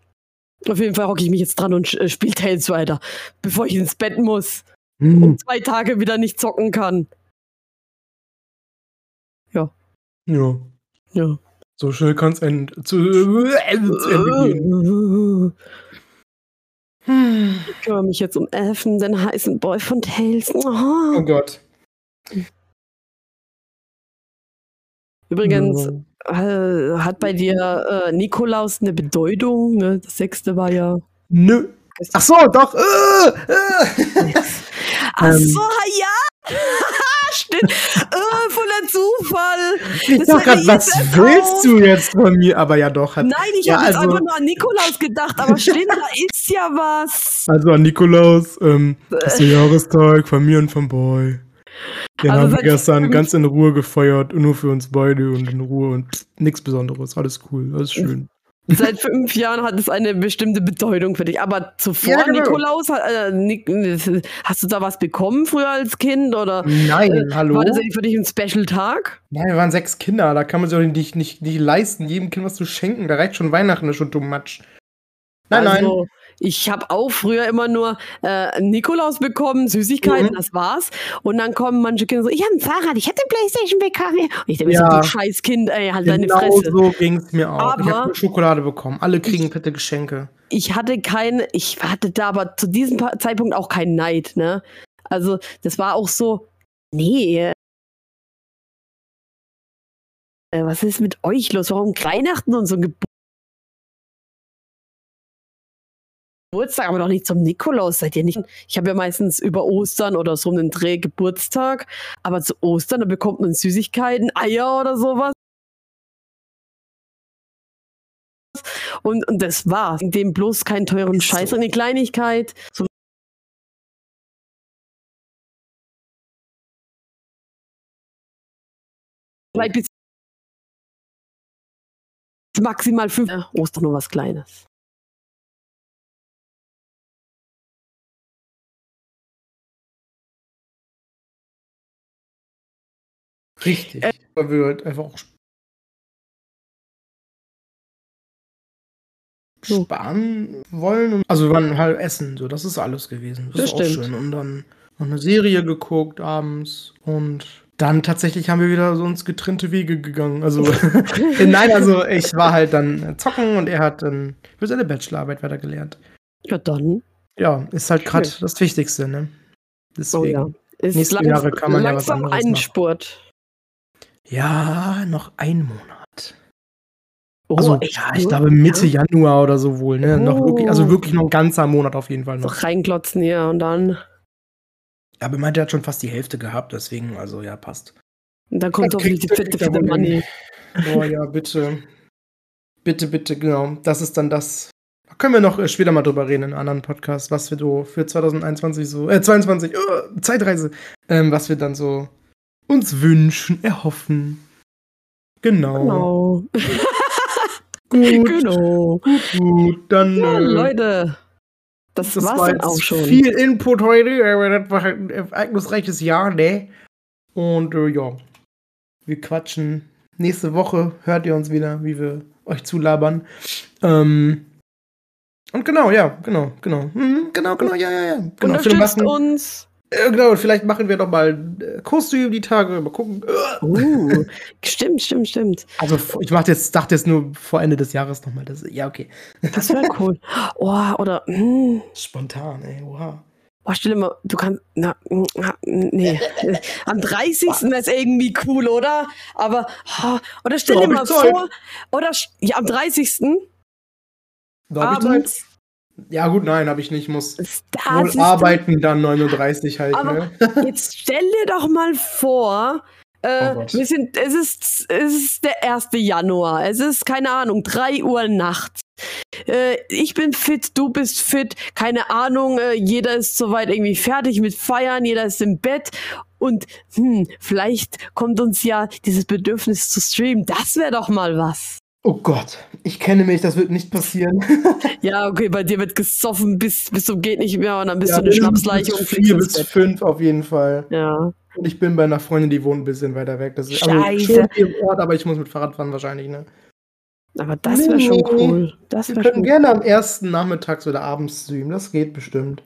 Auf jeden Fall hocke ich mich jetzt dran und äh, spiele Tails weiter, bevor ich ins Bett muss hm. und zwei Tage wieder nicht zocken kann. Ja. Ja. Ja. So schnell kann es end zu, äh, Ende gehen. Ich kümmere mich jetzt um Elfen, den heißen Boy von Tails. Oh, oh Gott. Übrigens äh, hat bei dir äh, Nikolaus eine Bedeutung. Ne? Das sechste war ja. Nö. Ach so, doch. Äh, äh. Ach so, ja. Stimmt. äh, voller Zufall. Ich das grad, was willst du jetzt von mir? Aber ja doch. Hat, Nein, ich ja, habe also, einfach nur an Nikolaus gedacht, aber stimmt, da ist ja was. Also an Nikolaus, ähm, das ist der Jahrestag von mir und vom Boy. Den also haben wir gestern ganz in Ruhe gefeuert, nur für uns beide und in Ruhe und nichts Besonderes. Alles cool, alles schön. Seit fünf Jahren hat es eine bestimmte Bedeutung für dich. Aber zuvor, ja, genau. Nikolaus, äh, Nik hast du da was bekommen früher als Kind? Oder, Nein, äh, hallo. War das für dich ein Special-Tag? Nein, wir waren sechs Kinder. Da kann man sich auch nicht, nicht, nicht leisten, jedem Kind was zu schenken. Da reicht schon Weihnachten, das ist schon too much. Nein, also, nein. Ich habe auch früher immer nur äh, Nikolaus bekommen, Süßigkeiten, mhm. das war's. Und dann kommen manche Kinder so, ich habe ein Fahrrad, ich hätte Playstation bekommen. Und ich denke ja. so, du scheiß Kind, ey, halt genau deine Fresse. so ging's mir auch. Aber ich habe Schokolade bekommen. Alle kriegen bitte Geschenke. Ich hatte keine, ich hatte da aber zu diesem Zeitpunkt auch keinen Neid, ne? Also, das war auch so, nee, äh, was ist mit euch los? Warum Weihnachten und so ein Geburt? Geburtstag, aber doch nicht zum Nikolaus. Seid ihr nicht? Ich habe ja meistens über Ostern oder so einen Dreh Geburtstag, aber zu Ostern, da bekommt man Süßigkeiten, Eier oder sowas. Und, und das war's. Dem bloß keinen teuren Scheiß, eine Kleinigkeit. So bis maximal fünf. Ostern nur was Kleines. Richtig. Äh, weil wir halt einfach auch So. sparen wollen. Also wir waren halt essen, so das ist alles gewesen. Das, Das ist auch stimmt. schön. Und dann noch eine Serie geguckt abends und dann tatsächlich haben wir wieder so uns getrennte Wege gegangen. Also nein, also ich war halt dann zocken und er hat dann für seine Bachelorarbeit weitergelernt. Ja, dann. Ja, ist halt gerade das Wichtigste, ne? Oh Deswegen. ja. Ist Nächsten langs Jahre kann man ja was langsam anderes ein machen. Ja, noch ein Monat. Oh, Also, echt ja, ich glaube Mitte Januar oder so wohl, ne? Noch wirklich, also Oh. wirklich noch ein ganzer Monat auf jeden Fall So noch. reinklotzen hier und dann. Ja, aber er meinte, er hat schon fast die Hälfte gehabt, deswegen, also ja, passt. Und dann kommt Ja, hoffentlich die fitte, hin. Money. Boah, ja, bitte. Bitte, bitte, genau. Das ist dann das. Da können wir noch äh, später mal drüber reden in einem anderen Podcast, was wir so für 2021 so, äh, 22, äh, Zeitreise, ähm, was wir dann so uns wünschen, erhoffen. Genau. Genau. Gut, genau. gut, dann. Ja, äh, Leute. Das, Das war's war dann jetzt auch schon. viel Input heute, aber das war halt ein ereignisreiches Jahr, ne? Und äh, ja, wir quatschen. Nächste Woche hört ihr uns wieder, wie wir euch zulabern. Ähm, und genau, ja, genau, genau. Mhm, genau, genau, ja, ja, ja. Genau, Unterstützt uns. Äh, genau, vielleicht machen wir doch mal äh, Kostüm die Tage, mal gucken. Uh, stimmt, stimmt, stimmt. Also ich mach jetzt, dachte jetzt nur vor Ende des Jahres nochmal. Das, ja, okay. Das wäre cool. Oh, oder, hm, Spontan, ey, wow. oh, stell dir mal, du kannst, na, mm, ah, nee. Am 30. wäre es irgendwie cool, oder? Aber, oh, oder stell dir mal vor, oder, ja, am 30. Da abends. Ja, gut, nein, habe ich nicht. Muss Das arbeiten, dann 39 halt, Aber ne? Jetzt stell dir doch mal vor, äh, Oh wir sind, es ist, es ist der 1. Januar. Es ist, keine Ahnung, 3 Uhr nachts. Äh, ich bin fit, du bist fit, keine Ahnung, äh, jeder ist soweit irgendwie fertig mit Feiern, jeder ist im Bett und hm, vielleicht kommt uns ja dieses Bedürfnis zu streamen. Das wäre doch mal was. Oh Gott, ich kenne mich, das wird nicht passieren. Ja, okay, bei dir wird gesoffen bis, bis zum geht nicht mehr und dann bist Ja, du eine Schnapsleiche und fliegst vier bis fünf auf jeden Fall. Ja. Und ich bin bei einer Freundin, die wohnt ein bisschen weiter weg. Das ist also Scheiße. schon hier im Ort, aber ich muss mit Fahrrad fahren wahrscheinlich, ne? Aber das wäre schon cool. Das Wir können schon gerne am ersten Nachmittags oder abends streamen, das geht bestimmt.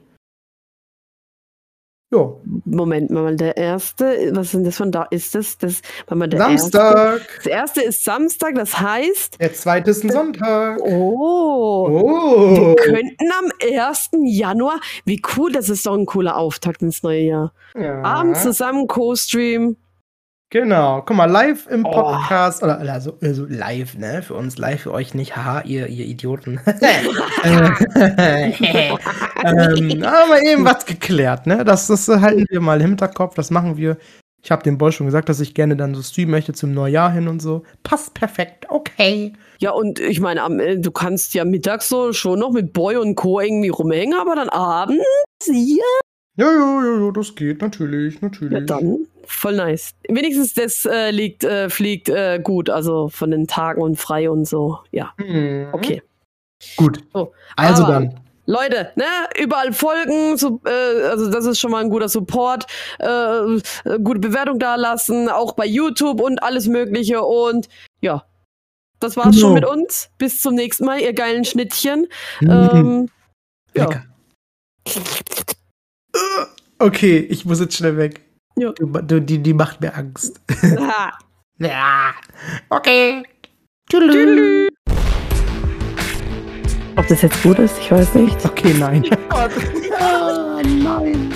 Jo, Moment mal, der erste, was ist denn das von da? Ist das, das, mal, der Erste, Samstag, das erste ist Samstag, das heißt, der zweite ist ein Sonntag. oh, Oh. wir könnten am 1. Januar, wie cool, das ist doch ein cooler Auftakt ins neue Jahr. Ja. Abends zusammen Co-Stream. Genau, guck mal, live im Oh. Podcast, oder also, also live, ne? Für uns live, für euch nicht. Haha, ihr, ihr Idioten. Äh, ähm, aber eben was geklärt, ne? Das, das halten wir mal im Hinterkopf, das machen wir. Ich habe dem Boy schon gesagt, dass ich gerne dann so streamen möchte zum Neujahr hin und so. Passt perfekt, okay. Ja, und ich meine, äh, du kannst ja mittags so schon noch mit Boy und Co. irgendwie rumhängen, aber dann abends, ja, Ja, ja, ja, ja, das geht, natürlich, natürlich. ja dann, voll nice. Wenigstens das äh, liegt, äh, fliegt äh, gut, also von den Tagen und frei und so, ja, Mhm. okay. Gut. So, Also aber- dann. Leute, ne, überall folgen, so, äh, also das ist schon mal ein guter Support, äh, äh, gute Bewertung da lassen, auch bei YouTube und alles Mögliche und ja, das war's Genau. schon mit uns. Bis zum nächsten Mal, ihr geilen Schnittchen. Mhm. Ähm, ja. Lecker. Okay, ich muss jetzt schnell weg. Ja. Du, du, die, die macht mir Angst. Ah. Ja. Okay. Tschüss. Tschüss. Ob das jetzt gut ist, ich weiß nicht. Okay, nein. Oh Gott. Ah, nein.